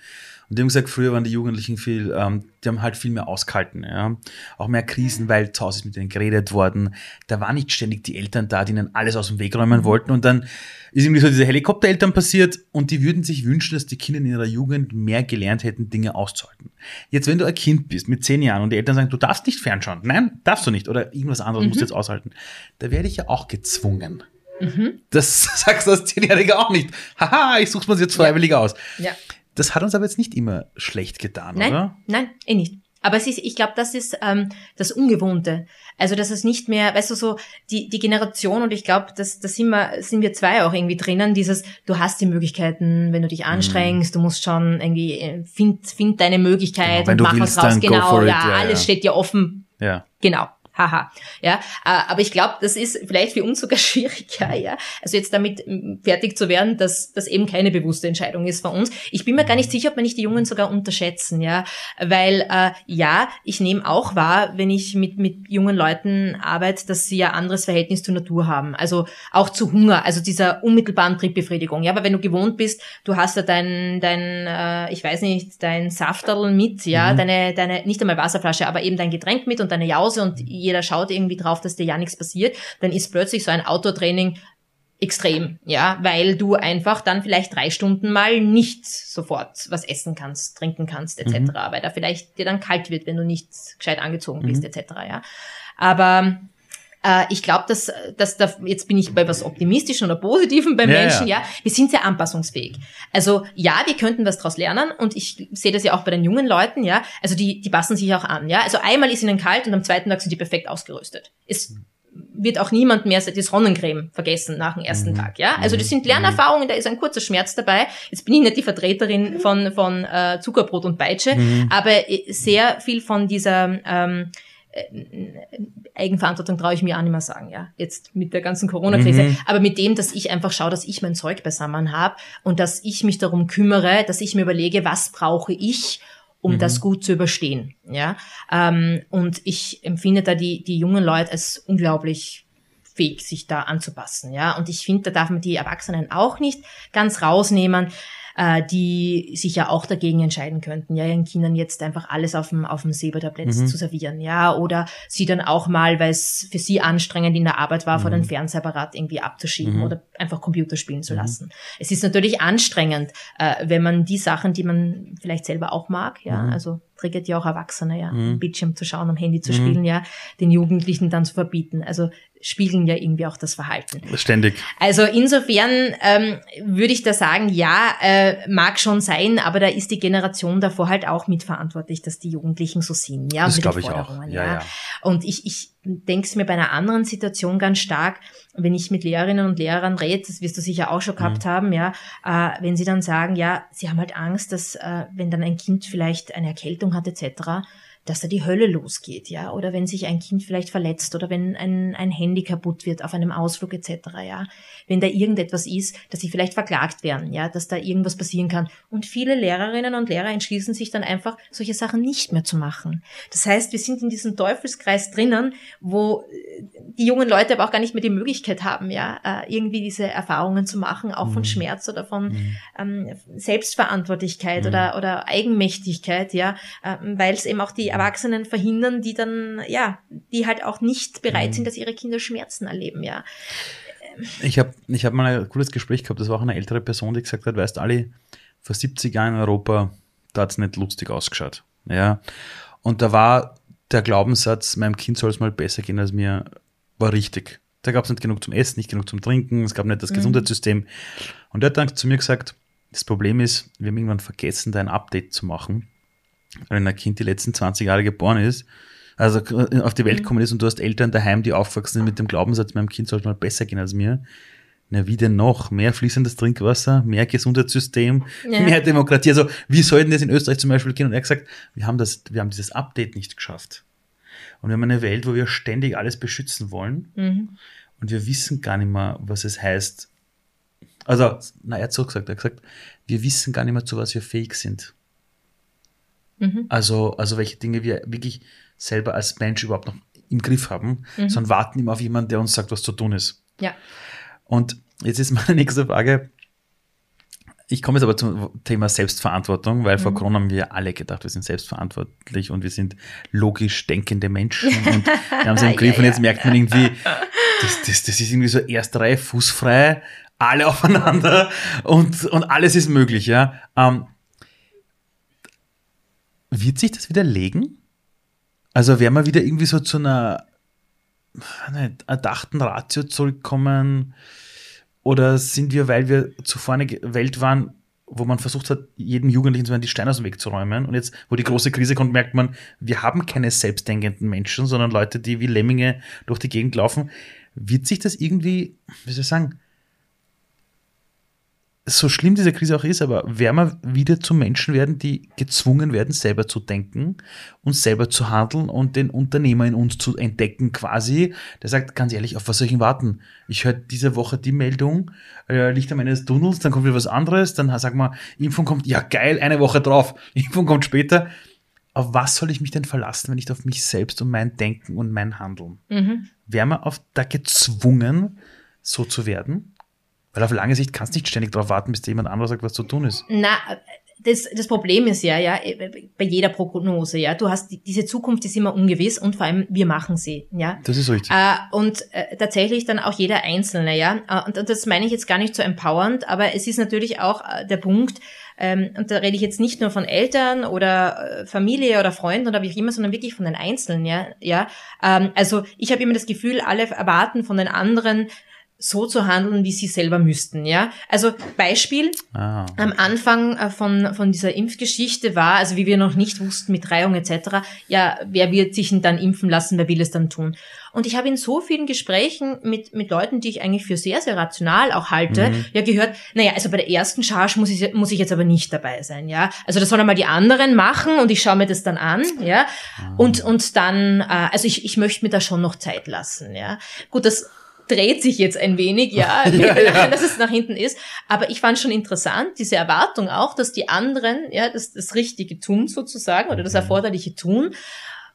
Und die haben gesagt, früher waren die Jugendlichen viel, ähm, die haben halt viel mehr ausgehalten, ja. Auch mehr Krisen, weil zu Hause ist mit denen geredet worden. Da waren nicht ständig die Eltern da, die ihnen alles aus dem Weg räumen wollten. Und dann ist irgendwie so diese Helikoptereltern passiert und die würden sich wünschen, dass die Kinder in ihrer Jugend mehr gelernt hätten, Dinge auszuhalten. Jetzt, wenn du ein Kind bist mit zehn Jahren und die Eltern sagen, du darfst nicht fernschauen. Nein, darfst du nicht. Oder irgendwas anderes mhm. musst du jetzt aushalten. Da werde ich ja auch gezwungen. Mhm. Das sagst du als Zehnjähriger auch nicht. Haha, ich suche es mir jetzt freiwillig ja. aus. Ja. Das hat uns aber jetzt nicht immer schlecht getan, nein, oder? Nein, eh nicht. Aber es ist, ich glaube, das ist ähm, das Ungewohnte. Also dass es nicht mehr, weißt du, so die, die Generation und ich glaube, das, das sind wir, sind wir zwei auch irgendwie drinnen, dieses, du hast die Möglichkeiten, wenn du dich mhm. anstrengst, mm. du musst schon irgendwie, äh, find, find deine Möglichkeit genau, und mach was raus. Genau, ja, ja, alles ja. steht dir offen. Ja. Genau haha. Ja, äh, aber ich glaube, das ist vielleicht für uns sogar schwieriger, ja. Also jetzt damit fertig zu werden, dass das eben keine bewusste Entscheidung ist von uns. Ich bin mir gar nicht sicher, ob wir nicht die Jungen sogar unterschätzen, ja, weil äh, ja, ich nehme auch wahr, wenn ich mit mit jungen Leuten arbeite, dass sie ja anderes Verhältnis zur Natur haben, also auch zu Hunger, also dieser unmittelbaren Triebbefriedigung. Ja, aber wenn du gewohnt bist, du hast ja dein dein äh, ich weiß nicht, dein Safterl mit, ja, mhm. deine deine nicht einmal Wasserflasche, aber eben dein Getränk mit und deine Jause und jeder schaut irgendwie drauf, dass dir ja nichts passiert, dann ist plötzlich so ein Outdoor-Training extrem, ja, weil du einfach dann vielleicht drei Stunden mal nicht sofort was essen kannst, trinken kannst, etc., mhm. weil da vielleicht dir dann kalt wird, wenn du nicht gescheit angezogen bist, mhm. etc., ja. Aber Äh, ich glaube, dass, dass da, jetzt bin ich bei was Optimistischen oder Positiven beim Ja, Menschen, ja. ja. Wir sind sehr anpassungsfähig. Also ja, wir könnten was daraus lernen und ich sehe das ja auch bei den jungen Leuten, ja. Also die, die passen sich auch an, ja. Also einmal ist ihnen kalt und am zweiten Tag sind die perfekt ausgerüstet. Es wird auch niemand mehr die Sonnencreme vergessen nach dem ersten Mhm. Tag, ja. Also das sind Lernerfahrungen, da ist ein kurzer Schmerz dabei. Jetzt bin ich nicht die Vertreterin von, von äh, Zuckerbrot und Peitsche, Mhm. aber äh, sehr viel von dieser ähm, äh, Eigenverantwortung traue ich mir auch nicht mehr sagen, ja. Jetzt mit der ganzen Corona-Krise. Mhm. Aber mit dem, dass ich einfach schaue, dass ich mein Zeug beisammen habe und dass ich mich darum kümmere, dass ich mir überlege, was brauche ich, um Mhm. das gut zu überstehen, ja. Ähm, und ich empfinde da die, die jungen Leute als unglaublich fähig, sich da anzupassen, ja. Und ich finde, da darf man die Erwachsenen auch nicht ganz rausnehmen, äh, die sich ja auch dagegen entscheiden könnten, ja, ihren Kindern jetzt einfach alles auf dem, auf dem Silbertablett Mhm. zu servieren, ja, oder sie dann auch mal, weil es für sie anstrengend in der Arbeit war, vor Mhm. den Fernsehapparat irgendwie abzuschieben Mhm. oder einfach Computer spielen zu Mhm. lassen. Es ist natürlich anstrengend, äh, wenn man die Sachen, die man vielleicht selber auch mag, ja, Mhm. also triggert ja auch Erwachsene, ja, Mhm. Bildschirm zu schauen, am Handy zu spielen, ja, den Jugendlichen dann zu verbieten. Also spiegeln ja irgendwie auch das Verhalten. Ständig. Also insofern ähm, würde ich da sagen, ja, äh, mag schon sein, aber da ist die Generation davor halt auch mitverantwortlich, dass die Jugendlichen so sind, ja, Das glaube ich auch. Forderungen, Ja, ja. Und ich, ich denke es mir bei einer anderen Situation ganz stark, wenn ich mit Lehrerinnen und Lehrern rede, das wirst du sicher auch schon gehabt haben, ja, äh, wenn sie dann sagen, ja, sie haben halt Angst, dass äh, wenn dann ein Kind vielleicht eine Erkältung hat etc., dass da die Hölle losgeht, ja, oder wenn sich ein Kind vielleicht verletzt oder wenn ein, ein Handy kaputt wird auf einem Ausflug etc., ja, wenn da irgendetwas ist, dass sie vielleicht verklagt werden, ja, dass da irgendwas passieren kann. Und viele Lehrerinnen und Lehrer entschließen sich dann einfach, solche Sachen nicht mehr zu machen. Das heißt, wir sind in diesem Teufelskreis drinnen, wo äh, die jungen Leute aber auch gar nicht mehr die Möglichkeit haben, ja, äh, irgendwie diese Erfahrungen zu machen, auch von Mhm. Schmerz oder von Mhm. ähm, Selbstverantwortlichkeit Mhm. oder, oder Eigenmächtigkeit, ja, ähm, weil es eben auch die Erwachsenen verhindern, die dann, ja, die halt auch nicht bereit Mhm. sind, dass ihre Kinder Schmerzen erleben, ja. Ich habe ich hab mal ein cooles Gespräch gehabt, das war auch eine ältere Person, die gesagt hat, weißt Ali, vor 70 Jahren in Europa, da hat's nicht lustig ausgeschaut. Ja. Und da war der Glaubenssatz, meinem Kind soll es mal besser gehen als mir, war richtig. Da gab's nicht genug zum Essen, nicht genug zum Trinken, es gab nicht das Mhm. Gesundheitssystem. Und er hat dann zu mir gesagt, das Problem ist, wir haben irgendwann vergessen, da ein Update zu machen. Wenn ein Kind die letzten 20 Jahre geboren ist, also auf die Welt Mhm. gekommen ist und du hast Eltern daheim, die aufgewachsen sind mit dem Glaubenssatz, meinem Kind soll es mal besser gehen als mir. Na, wie denn noch? Mehr fließendes Trinkwasser, mehr Gesundheitssystem, Ja. mehr Demokratie. Also, wie soll denn das in Österreich zum Beispiel gehen? Und er hat gesagt, wir haben das, wir haben dieses Update nicht geschafft. Und wir haben eine Welt, wo wir ständig alles beschützen wollen. Mhm. Und wir wissen gar nicht mehr, was es heißt. Also, na, er hat so gesagt, er hat gesagt, wir wissen gar nicht mehr, zu was wir fähig sind. Mhm. Also, also welche Dinge wir wirklich selber als Mensch überhaupt noch im Griff haben, Mhm. sondern warten immer auf jemanden, der uns sagt, was zu tun ist. Ja. Und jetzt ist meine nächste Frage. Ich komme jetzt aber zum Thema Selbstverantwortung, weil vor Mhm. Corona haben wir alle gedacht, wir sind selbstverantwortlich und wir sind logisch denkende Menschen und wir haben es im Griff Ja, und jetzt ja. merkt man irgendwie, das, das, das ist irgendwie so erste Reihe, fußfrei, alle aufeinander und, und alles ist möglich, ja. Ähm, wird sich das wieder legen? Also werden wir wieder irgendwie so zu einer eine erdachten Ratio zurückkommen? Oder sind wir, weil wir zuvor eine Welt waren, wo man versucht hat, jedem Jugendlichen so die Steine aus dem Weg zu räumen. Und jetzt, wo die große Krise kommt, merkt man, wir haben keine selbstdenkenden Menschen, sondern Leute, die wie Lemminge durch die Gegend laufen. Wird sich das irgendwie, wie soll ich sagen, so schlimm diese Krise auch ist, aber werden wir wieder zu Menschen werden, die gezwungen werden, selber zu denken und selber zu handeln und den Unternehmer in uns zu entdecken quasi. Der sagt, ganz ehrlich, auf was soll ich denn warten? Ich höre diese Woche die Meldung, äh, Licht am Ende des Tunnels, dann kommt wieder was anderes, dann sagen wir, Impfung kommt, ja geil, eine Woche drauf, Impfung kommt später. Auf was soll ich mich denn verlassen, wenn nicht auf mich selbst und mein Denken und mein Handeln? Mhm. Wären wir auf, da gezwungen, so zu werden? Weil auf lange Sicht kannst du nicht ständig darauf warten, bis dir jemand anderes sagt, was zu tun ist. Na, das, das Problem ist ja, ja, bei jeder Prognose, ja, du hast diese Zukunft ist immer ungewiss und vor allem wir machen sie, ja. Das ist richtig. Äh, und äh, tatsächlich dann auch jeder Einzelne, ja. Äh, und, und das meine ich jetzt gar nicht so empowernd, aber es ist natürlich auch äh, der Punkt, ähm, und da rede ich jetzt nicht nur von Eltern oder äh, Familie oder Freunden oder wie auch immer, sondern wirklich von den Einzelnen, ja. ja. Ähm, also ich habe immer das Gefühl, alle erwarten von den anderen, so zu handeln, wie sie selber müssten, ja. Also Beispiel, ah. am Anfang äh, von, von dieser Impfgeschichte war, also wie wir noch nicht wussten mit Reihung etc., ja, wer wird sich denn dann impfen lassen, wer will es dann tun? Und ich habe in so vielen Gesprächen mit, mit Leuten, die ich eigentlich für sehr, sehr rational auch halte, mhm. ja gehört, naja, also bei der ersten Charge muss ich, muss ich jetzt aber nicht dabei sein, ja. Also das sollen mal die anderen machen und ich schaue mir das dann an, ja. Ah. Und, und dann, äh, also ich, ich möchte mir da schon noch Zeit lassen, ja. Gut, das dreht sich jetzt ein wenig, ja, ja, ja. dass es nach hinten ist. Aber ich fand schon interessant, diese Erwartung auch, dass die anderen ja das, das Richtige tun sozusagen oder das mhm. Erforderliche tun.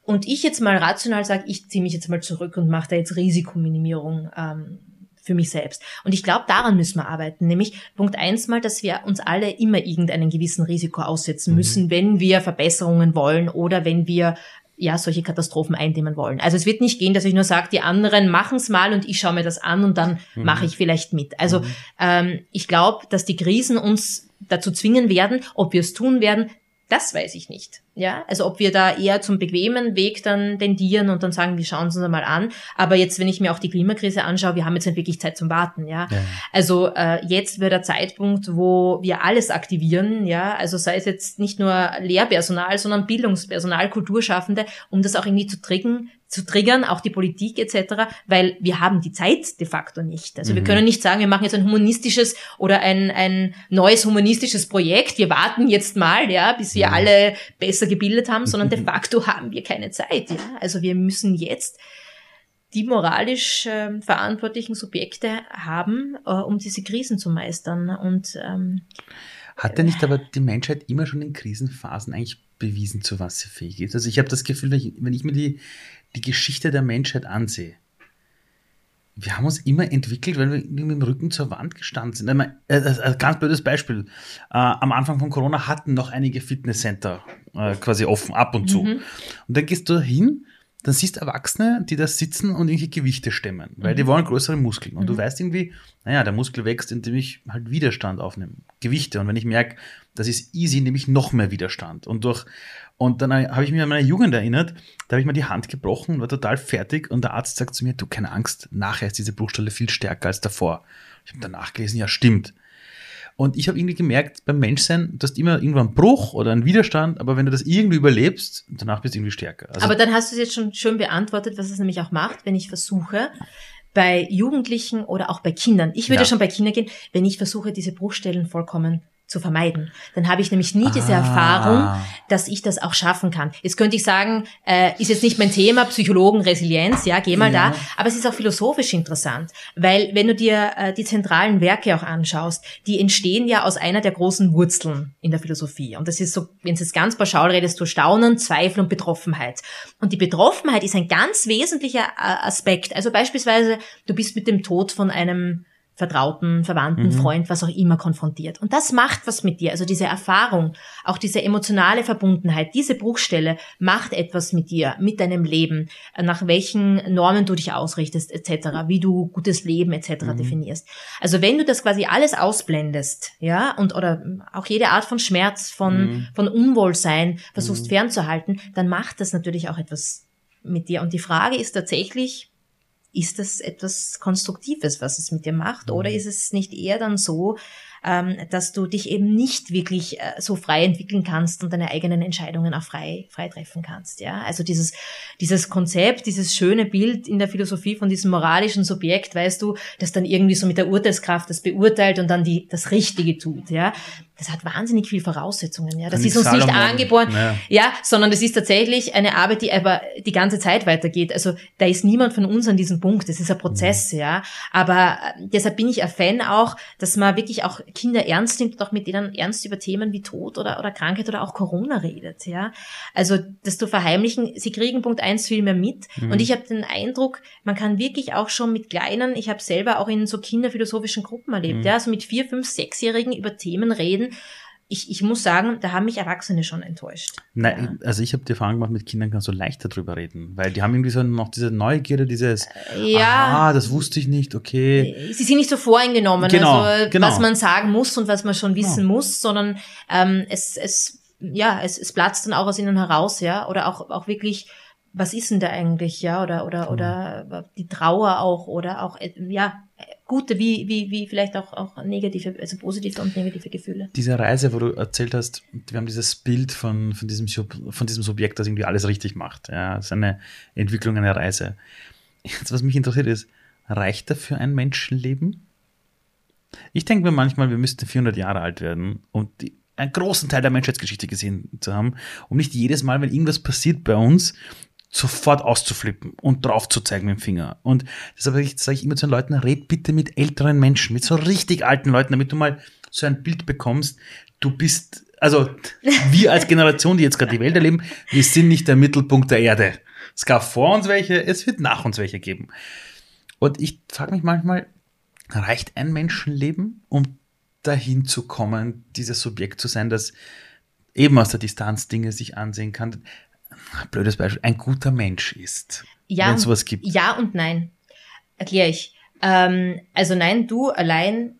Und ich jetzt mal rational sage, ich ziehe mich jetzt mal zurück und mache da jetzt Risikominimierung ähm, für mich selbst. Und ich glaube, daran müssen wir arbeiten. Nämlich Punkt eins mal, dass wir uns alle immer irgendeinen gewissen Risiko aussetzen mhm. müssen, wenn wir Verbesserungen wollen oder wenn wir ja, solche Katastrophen eindämmen wollen. Also es wird nicht gehen, dass ich nur sage, die anderen machen es mal und ich schaue mir das an und dann mhm. mache ich vielleicht mit. Also mhm. ähm, ich glaube, dass die Krisen uns dazu zwingen werden, ob wir es tun werden, das weiß ich nicht. Ja, also ob wir da eher zum bequemen Weg dann tendieren und dann sagen, wir schauen es uns mal an. Aber jetzt, wenn ich mir auch die Klimakrise anschaue, wir haben jetzt nicht wirklich Zeit zum Warten. Ja, ja. also äh, jetzt wäre der Zeitpunkt, wo wir alles aktivieren. Ja, also sei es jetzt nicht nur Lehrpersonal, sondern Bildungspersonal, Kulturschaffende, um das auch irgendwie zu triggern, zu triggern, auch die Politik etc., weil wir haben die Zeit de facto nicht. Also mhm. wir können nicht sagen, wir machen jetzt ein humanistisches oder ein, ein neues humanistisches Projekt, wir warten jetzt mal, ja, bis wir mhm. alle besser gebildet haben, sondern de facto haben wir keine Zeit. Ja? Also wir müssen jetzt die moralisch äh, verantwortlichen Subjekte haben, äh, um diese Krisen zu meistern. Und ähm, hat denn nicht aber die Menschheit immer schon in Krisenphasen eigentlich bewiesen, zu was sie fähig ist? Also ich habe das Gefühl, wenn ich, wenn ich mir die die Geschichte der Menschheit ansehe, wir haben uns immer entwickelt, weil wir mit dem Rücken zur Wand gestanden sind. Ein äh, äh, ganz blödes Beispiel. Äh, am Anfang von Corona hatten noch einige Fitnesscenter quasi offen, ab und zu. Mhm. Und dann gehst du hin, dann siehst du Erwachsene, die da sitzen und irgendwelche Gewichte stemmen, weil mhm. die wollen größere Muskeln. Und mhm. du weißt irgendwie, naja, der Muskel wächst, indem ich halt Widerstand aufnehme. Gewichte. Und wenn ich merke, das ist easy, nehme ich noch mehr Widerstand. Und durch und dann habe ich mich an meine Jugend erinnert, da habe ich mir die Hand gebrochen, war total fertig und der Arzt sagt zu mir, du, keine Angst, nachher ist diese Bruchstelle viel stärker als davor. Ich habe danach gelesen, ja, stimmt. Und ich habe irgendwie gemerkt, beim Menschsein, du hast immer irgendwann einen Bruch oder einen Widerstand, aber wenn du das irgendwie überlebst, danach bist du irgendwie stärker. Also aber dann hast du es jetzt schon schön beantwortet, was es nämlich auch macht, wenn ich versuche, bei Jugendlichen oder auch bei Kindern, ich würde ja. schon bei Kindern gehen, wenn ich versuche, diese Bruchstellen vollkommen zu vermeiden. Dann habe ich nämlich nie diese ah. Erfahrung, dass ich das auch schaffen kann. Jetzt könnte ich sagen, äh, ist jetzt nicht mein Thema, Psychologen, Resilienz, ja, geh mal ja. da. Aber es ist auch philosophisch interessant, weil wenn du dir äh, die zentralen Werke auch anschaust, die entstehen ja aus einer der großen Wurzeln in der Philosophie. Und das ist so, wenn du jetzt ganz pauschal redest, du Staunen, Zweifel und Betroffenheit. Und die Betroffenheit ist ein ganz wesentlicher äh, Aspekt. Also beispielsweise, du bist mit dem Tod von einem Vertrauten, Verwandten, mhm. Freund, was auch immer konfrontiert. Und das macht was mit dir. Also diese Erfahrung, auch diese emotionale Verbundenheit, diese Bruchstelle macht etwas mit dir, mit deinem Leben, nach welchen Normen du dich ausrichtest, etc., wie du gutes Leben etc. Mhm. definierst. Also wenn du das quasi alles ausblendest, ja, und oder auch jede Art von Schmerz, von, mhm. von Unwohlsein versuchst mhm. fernzuhalten, dann macht das natürlich auch etwas mit dir. Und die Frage ist tatsächlich, ist das etwas Konstruktives, was es mit dir macht? Oder mhm. ist es nicht eher dann so, ähm, dass du dich eben nicht wirklich äh, so frei entwickeln kannst und deine eigenen Entscheidungen auch frei, frei treffen kannst. Ja, also dieses, dieses Konzept, dieses schöne Bild in der Philosophie von diesem moralischen Subjekt, weißt du, das dann irgendwie so mit der Urteilskraft das beurteilt und dann die, das Richtige tut. Ja, das hat wahnsinnig viel Voraussetzungen. Ja, das ist uns Salomon. nicht angeboren. Ja. ja, sondern das ist tatsächlich eine Arbeit, die aber die ganze Zeit weitergeht. Also da ist niemand von uns an diesem Punkt. Das ist ein Prozess. Mhm. Ja, aber äh, deshalb bin ich ein Fan auch, dass man wirklich auch Kinder ernst nimmt und auch mit denen ernst über Themen wie Tod oder, oder Krankheit oder auch Corona redet. Ja, also das zu verheimlichen, sie kriegen Punkt eins viel mehr mit. Mhm. Und ich habe den Eindruck, man kann wirklich auch schon mit kleinen, ich habe selber auch in so kinderphilosophischen Gruppen erlebt, mhm. ja, also mit vier, fünf, sechsjährigen über Themen reden, ich, ich muss sagen, da haben mich Erwachsene schon enttäuscht. Nein, ja. also ich habe die Erfahrung gemacht, mit Kindern kannst du leichter drüber reden, weil die haben irgendwie so noch diese Neugierde, dieses, ja, ah, das wusste ich nicht, okay. Sie sind nicht so voreingenommen, genau, also genau. was man sagen muss und was man schon wissen genau. muss, sondern ähm, es, es, ja, es, es platzt dann auch aus ihnen heraus, ja, oder auch, auch wirklich, was ist denn da eigentlich, ja, oder, oder, mhm. oder die Trauer auch, oder auch, äh, ja, gute wie, wie, wie vielleicht auch, auch negative, also positive und negative Gefühle. Diese Reise, wo du erzählt hast, wir haben dieses Bild von, von, diesem, von diesem Subjekt, das irgendwie alles richtig macht. Ja, das ist eine Entwicklung, eine Reise. Jetzt, was mich interessiert ist, reicht dafür ein Menschenleben? Ich denke mir manchmal, wir müssten 400 Jahre alt werden, um die, einen großen Teil der Menschheitsgeschichte gesehen zu haben, um nicht jedes Mal, wenn irgendwas passiert bei uns, sofort auszuflippen und drauf zu zeigen mit dem Finger. Und deshalb sage ich immer zu den Leuten, red bitte mit älteren Menschen, mit so richtig alten Leuten, damit du mal so ein Bild bekommst. Du bist, also wir als Generation, die jetzt gerade die Welt erleben, wir sind nicht der Mittelpunkt der Erde. Es gab vor uns welche, es wird nach uns welche geben. Und ich frage mich manchmal, reicht ein Menschenleben, um dahin zu kommen, dieses Subjekt zu sein, das eben aus der Distanz Dinge sich ansehen kann blödes Beispiel, ein guter Mensch ist. Ja, wenn es sowas gibt. Ja und nein. Erkläre ich. Ähm, also nein, du allein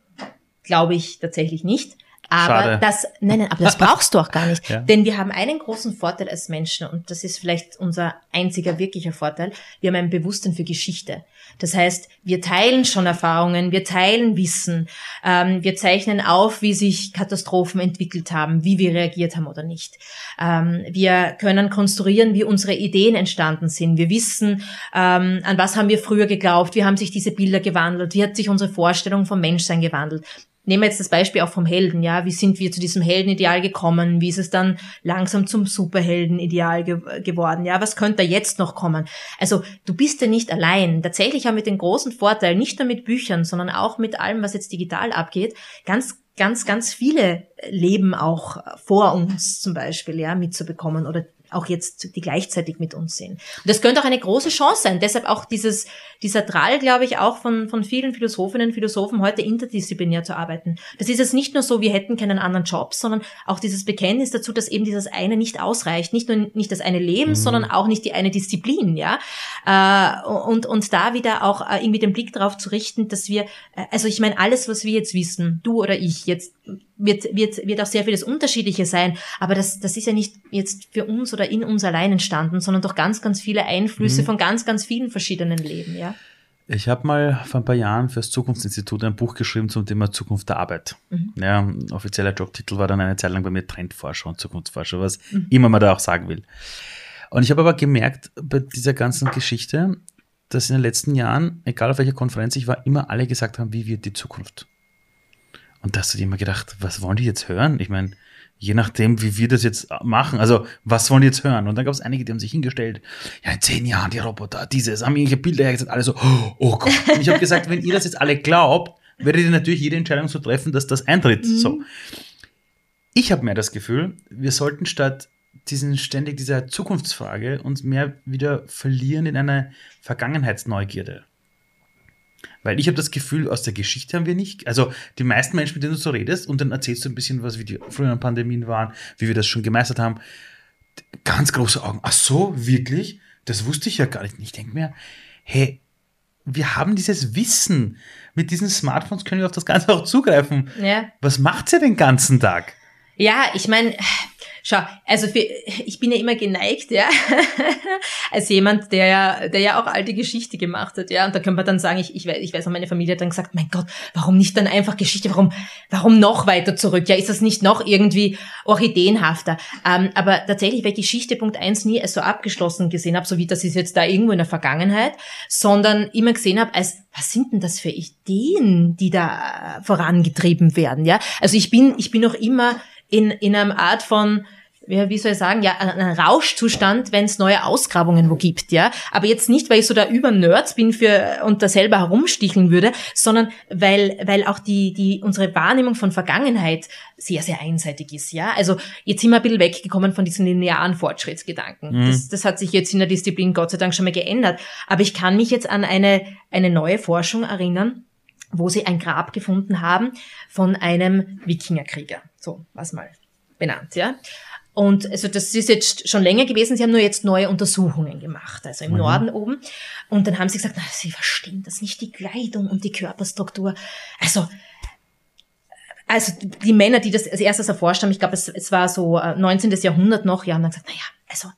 glaube ich tatsächlich nicht. Aber Schade. das, nein, nein, aber das brauchst du auch gar nicht. Ja. Denn wir haben einen großen Vorteil als Menschen und das ist vielleicht unser einziger wirklicher Vorteil. Wir haben ein Bewusstsein für Geschichte. Das heißt, wir teilen schon Erfahrungen, wir teilen Wissen, ähm, wir zeichnen auf, wie sich Katastrophen entwickelt haben, wie wir reagiert haben oder nicht. Ähm, wir können konstruieren, wie unsere Ideen entstanden sind. Wir wissen, ähm, an was haben wir früher geglaubt, wie haben sich diese Bilder gewandelt, wie hat sich unsere Vorstellung vom Menschsein gewandelt nehmen wir jetzt das Beispiel auch vom Helden, ja. Wie sind wir zu diesem Heldenideal gekommen? Wie ist es dann langsam zum Superheldenideal ge geworden? Ja, was könnte da jetzt noch kommen? Also, du bist ja nicht allein. Tatsächlich haben wir den großen Vorteil, nicht nur mit Büchern, sondern auch mit allem, was jetzt digital abgeht, ganz ganz, ganz viele Leben auch vor uns zum Beispiel, ja, mitzubekommen oder auch jetzt die gleichzeitig mit uns sind. Und das könnte auch eine große Chance sein. Deshalb auch dieses, dieser Drall, glaube ich, auch von, von vielen Philosophinnen und Philosophen heute interdisziplinär zu arbeiten. Das ist jetzt nicht nur so, wir hätten keinen anderen Job, sondern auch dieses Bekenntnis dazu, dass eben dieses eine nicht ausreicht. Nicht nur nicht das eine Leben, mhm. sondern auch nicht die eine Disziplin, ja. Äh, und, und da wieder auch äh, irgendwie den Blick darauf zu richten, dass wir, äh, also ich meine, alles, was wir jetzt wissen, du oder ich jetzt, wird, wird, wird auch sehr vieles Unterschiedliche sein. Aber das, das ist ja nicht jetzt für uns oder in uns allein entstanden, sondern durch ganz, ganz viele Einflüsse mhm. von ganz, ganz vielen verschiedenen Leben, ja. Ich habe mal vor ein paar Jahren für das Zukunftsinstitut ein Buch geschrieben zum Thema Zukunft der Arbeit. Mhm. Ja, offizieller Jobtitel war dann eine Zeit lang bei mir Trendforscher und Zukunftsforscher, was mhm. immer man da auch sagen will. Und ich habe aber gemerkt bei dieser ganzen Geschichte, dass in den letzten Jahren, egal auf welcher Konferenz ich war, immer alle gesagt haben, wie wird die Zukunft? Und da hast du dir immer gedacht, was wollen die jetzt hören? Ich meine, je nachdem, wie wir das jetzt machen, also was wollen die jetzt hören? Und dann gab es einige, die haben sich hingestellt, ja, in zehn Jahren die Roboter, dieses, haben irgendwelche Bilder hergesetzt, alle so, oh Gott. Und ich habe gesagt, wenn ihr das jetzt alle glaubt, werdet ihr natürlich jede Entscheidung so treffen, dass das eintritt. Mhm. So. Ich habe mehr das Gefühl, wir sollten statt diesen ständig dieser Zukunftsfrage uns mehr wieder verlieren in eine Vergangenheitsneugierde. Weil ich habe das Gefühl, aus der Geschichte haben wir nicht, also die meisten Menschen, mit denen du so redest, und dann erzählst du ein bisschen was, wie die früheren Pandemien waren, wie wir das schon gemeistert haben. Ganz große Augen. Ach so, wirklich? Das wusste ich ja gar nicht. Ich denke mir, hey, wir haben dieses Wissen. Mit diesen Smartphones können wir auf das Ganze auch zugreifen. Ja. Was macht sie den ganzen Tag? Ja, ich meine, Schau, also für, ich bin ja immer geneigt, ja, als jemand, der ja, der ja auch alte Geschichte gemacht hat, ja, und da könnte man dann sagen, ich, ich, weiß, ich weiß, meine Familie hat dann gesagt, mein Gott, warum nicht dann einfach Geschichte, warum, warum noch weiter zurück? Ja, ist das nicht noch irgendwie orchideenhafter? Ähm, aber tatsächlich, weil ich Geschichte Punkt eins nie als so abgeschlossen gesehen habe, so wie das ist jetzt da irgendwo in der Vergangenheit, sondern immer gesehen habe, als was sind denn das für Ideen, die da vorangetrieben werden, ja? Also ich bin, ich bin noch immer in, in einer Art von, wie soll ich sagen, ja, ein Rauschzustand, wenn es neue Ausgrabungen wo gibt, ja. Aber jetzt nicht, weil ich so da über Nerds bin für und da selber herumsticheln würde, sondern weil, weil auch die, die, unsere Wahrnehmung von Vergangenheit sehr, sehr einseitig ist, ja. Also jetzt sind wir ein bisschen weggekommen von diesen linearen Fortschrittsgedanken. Mhm. Das, das hat sich jetzt in der Disziplin Gott sei Dank schon mal geändert. Aber ich kann mich jetzt an eine, eine neue Forschung erinnern, wo sie ein Grab gefunden haben von einem Wikingerkrieger. So, was mal benannt, ja. Und also das ist jetzt schon länger gewesen. Sie haben nur jetzt neue Untersuchungen gemacht, also im mhm. Norden oben. Und dann haben sie gesagt, na, sie verstehen das nicht, die Kleidung und die Körperstruktur. Also also die Männer, die das als erstes erforscht haben, ich glaube, es, es war so 19. Äh, Jahrhundert noch, ja, haben dann gesagt, naja, also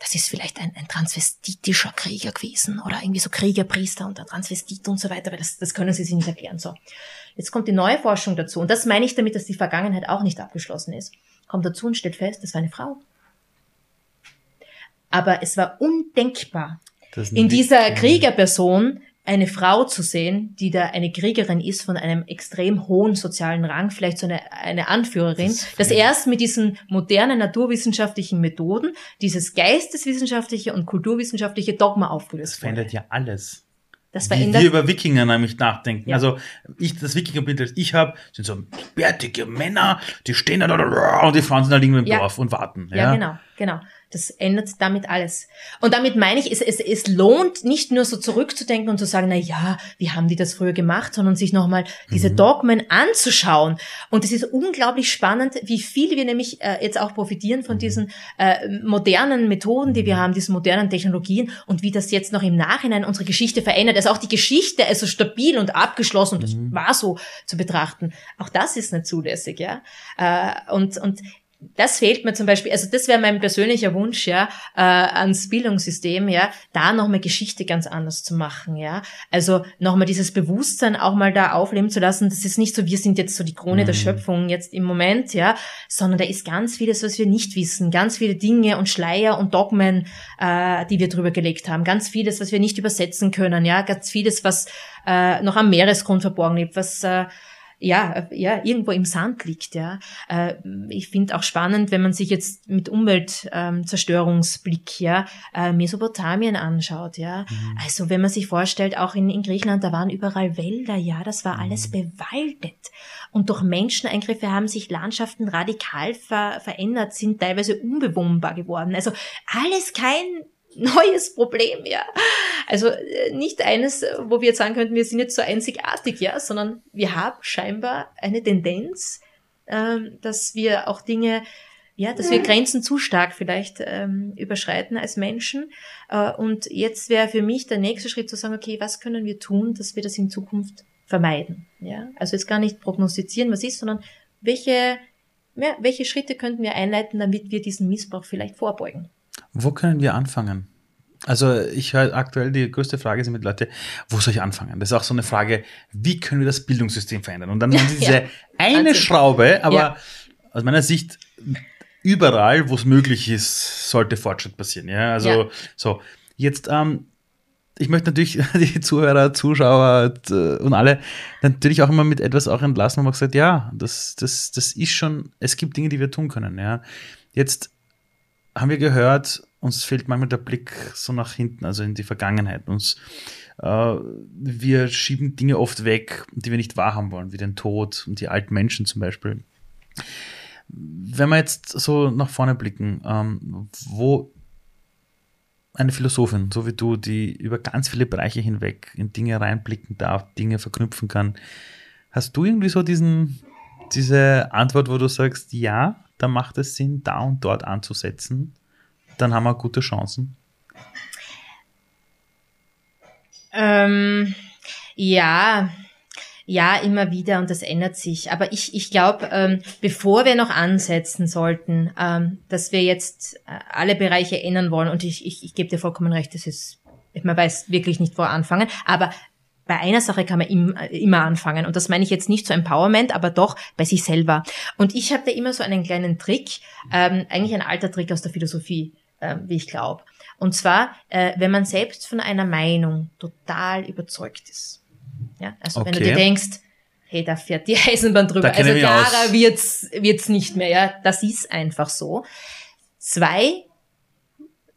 das ist vielleicht ein, ein transvestitischer Krieger gewesen oder irgendwie so Kriegerpriester und ein Transvestit und so weiter, weil das, das können sie sich nicht erklären. So, jetzt kommt die neue Forschung dazu. Und das meine ich damit, dass die Vergangenheit auch nicht abgeschlossen ist. Kommt dazu und stellt fest, das war eine Frau. Aber es war undenkbar, in dieser Kriegerperson eine Frau zu sehen, die da eine Kriegerin ist von einem extrem hohen sozialen Rang, vielleicht so eine, eine Anführerin, das, das erst mit diesen modernen naturwissenschaftlichen Methoden dieses geisteswissenschaftliche und kulturwissenschaftliche Dogma aufgelöst Das verändert ja alles. Das verändert. Wie wir über Wikinger nämlich nachdenken. Ja. Also ich, das Wikingerbild, das ich habe, sind so bärtige Männer, die stehen da und die Frauen sind da liegen im ja. Dorf und warten. Ja, ja genau, genau. Das ändert damit alles. Und damit meine ich, es, es, es lohnt nicht nur so zurückzudenken und zu sagen, na ja, wie haben die das früher gemacht, sondern sich nochmal diese mhm. Dogmen anzuschauen. Und es ist unglaublich spannend, wie viel wir nämlich äh, jetzt auch profitieren von mhm. diesen äh, modernen Methoden, die wir mhm. haben, diesen modernen Technologien und wie das jetzt noch im Nachhinein unsere Geschichte verändert. Also auch die Geschichte, also stabil und abgeschlossen, und das war so zu betrachten. Auch das ist nicht zulässig, ja. Äh, und, und das fehlt mir zum Beispiel, also das wäre mein persönlicher Wunsch, ja, äh, ans Bildungssystem, ja, da nochmal Geschichte ganz anders zu machen, ja. Also nochmal dieses Bewusstsein auch mal da aufleben zu lassen. Das ist nicht so, wir sind jetzt so die Krone mhm. der Schöpfung jetzt im Moment, ja, sondern da ist ganz vieles, was wir nicht wissen, ganz viele Dinge und Schleier und Dogmen, äh, die wir drüber gelegt haben, ganz vieles, was wir nicht übersetzen können, ja, ganz vieles, was äh, noch am Meeresgrund verborgen liegt, was äh, ja, ja, irgendwo im Sand liegt, ja. Äh, ich finde auch spannend, wenn man sich jetzt mit Umweltzerstörungsblick, ja, äh, Mesopotamien anschaut, ja. Mhm. Also wenn man sich vorstellt, auch in, in Griechenland, da waren überall Wälder, ja, das war alles mhm. bewaldet. Und durch Menscheneingriffe haben sich Landschaften radikal ver verändert, sind teilweise unbewohnbar geworden. Also alles kein neues Problem, ja. Also äh, nicht eines, wo wir jetzt sagen könnten, wir sind jetzt so einzigartig, ja, sondern wir haben scheinbar eine Tendenz, ähm, dass wir auch Dinge, ja, dass wir Grenzen zu stark vielleicht ähm, überschreiten als Menschen. Äh, und jetzt wäre für mich der nächste Schritt zu sagen, okay, was können wir tun, dass wir das in Zukunft vermeiden? Ja, also jetzt gar nicht prognostizieren, was ist, sondern welche, ja, welche Schritte könnten wir einleiten, damit wir diesen Missbrauch vielleicht vorbeugen? Wo können wir anfangen? Also ich höre aktuell die größte Frage sind mit Leute, wo soll ich anfangen? Das ist auch so eine Frage, wie können wir das Bildungssystem verändern? Und dann ja, diese ja. eine Wahnsinn. Schraube, aber ja. aus meiner Sicht überall, wo es möglich ist, sollte Fortschritt passieren. Ja, also so jetzt. Ähm, ich möchte natürlich die Zuhörer, Zuschauer äh, und alle natürlich auch immer mit etwas auch entlassen, wo man gesagt, ja, das, das, das ist schon, es gibt Dinge, die wir tun können. Ja, jetzt haben wir gehört, uns fehlt manchmal der Blick so nach hinten, also in die Vergangenheit. Uns, äh, wir schieben Dinge oft weg, die wir nicht wahrhaben wollen, wie den Tod und die alten Menschen zum Beispiel. Wenn wir jetzt so nach vorne blicken, ähm, wo eine Philosophin, so wie du, die über ganz viele Bereiche hinweg in Dinge reinblicken darf, Dinge verknüpfen kann, hast du irgendwie so diesen, diese Antwort, wo du sagst, ja, da macht es Sinn, da und dort anzusetzen, dann haben wir gute Chancen? Ähm, ja, ja, immer wieder und das ändert sich. Aber ich, ich glaube, ähm, bevor wir noch ansetzen sollten, ähm, dass wir jetzt äh, alle Bereiche ändern wollen, und ich, ich, ich gebe dir vollkommen recht, das ist, man weiß wirklich nicht, wo anfangen, aber bei einer Sache kann man immer anfangen. Und das meine ich jetzt nicht so Empowerment, aber doch bei sich selber. Und ich habe da immer so einen kleinen Trick, ähm, eigentlich ein alter Trick aus der Philosophie äh, wie ich glaube. Und zwar, äh, wenn man selbst von einer Meinung total überzeugt ist. Ja, also okay. wenn du dir denkst, hey, da fährt die Eisenbahn drüber, also klarer wird's wird's nicht mehr. Ja, das ist einfach so. Zwei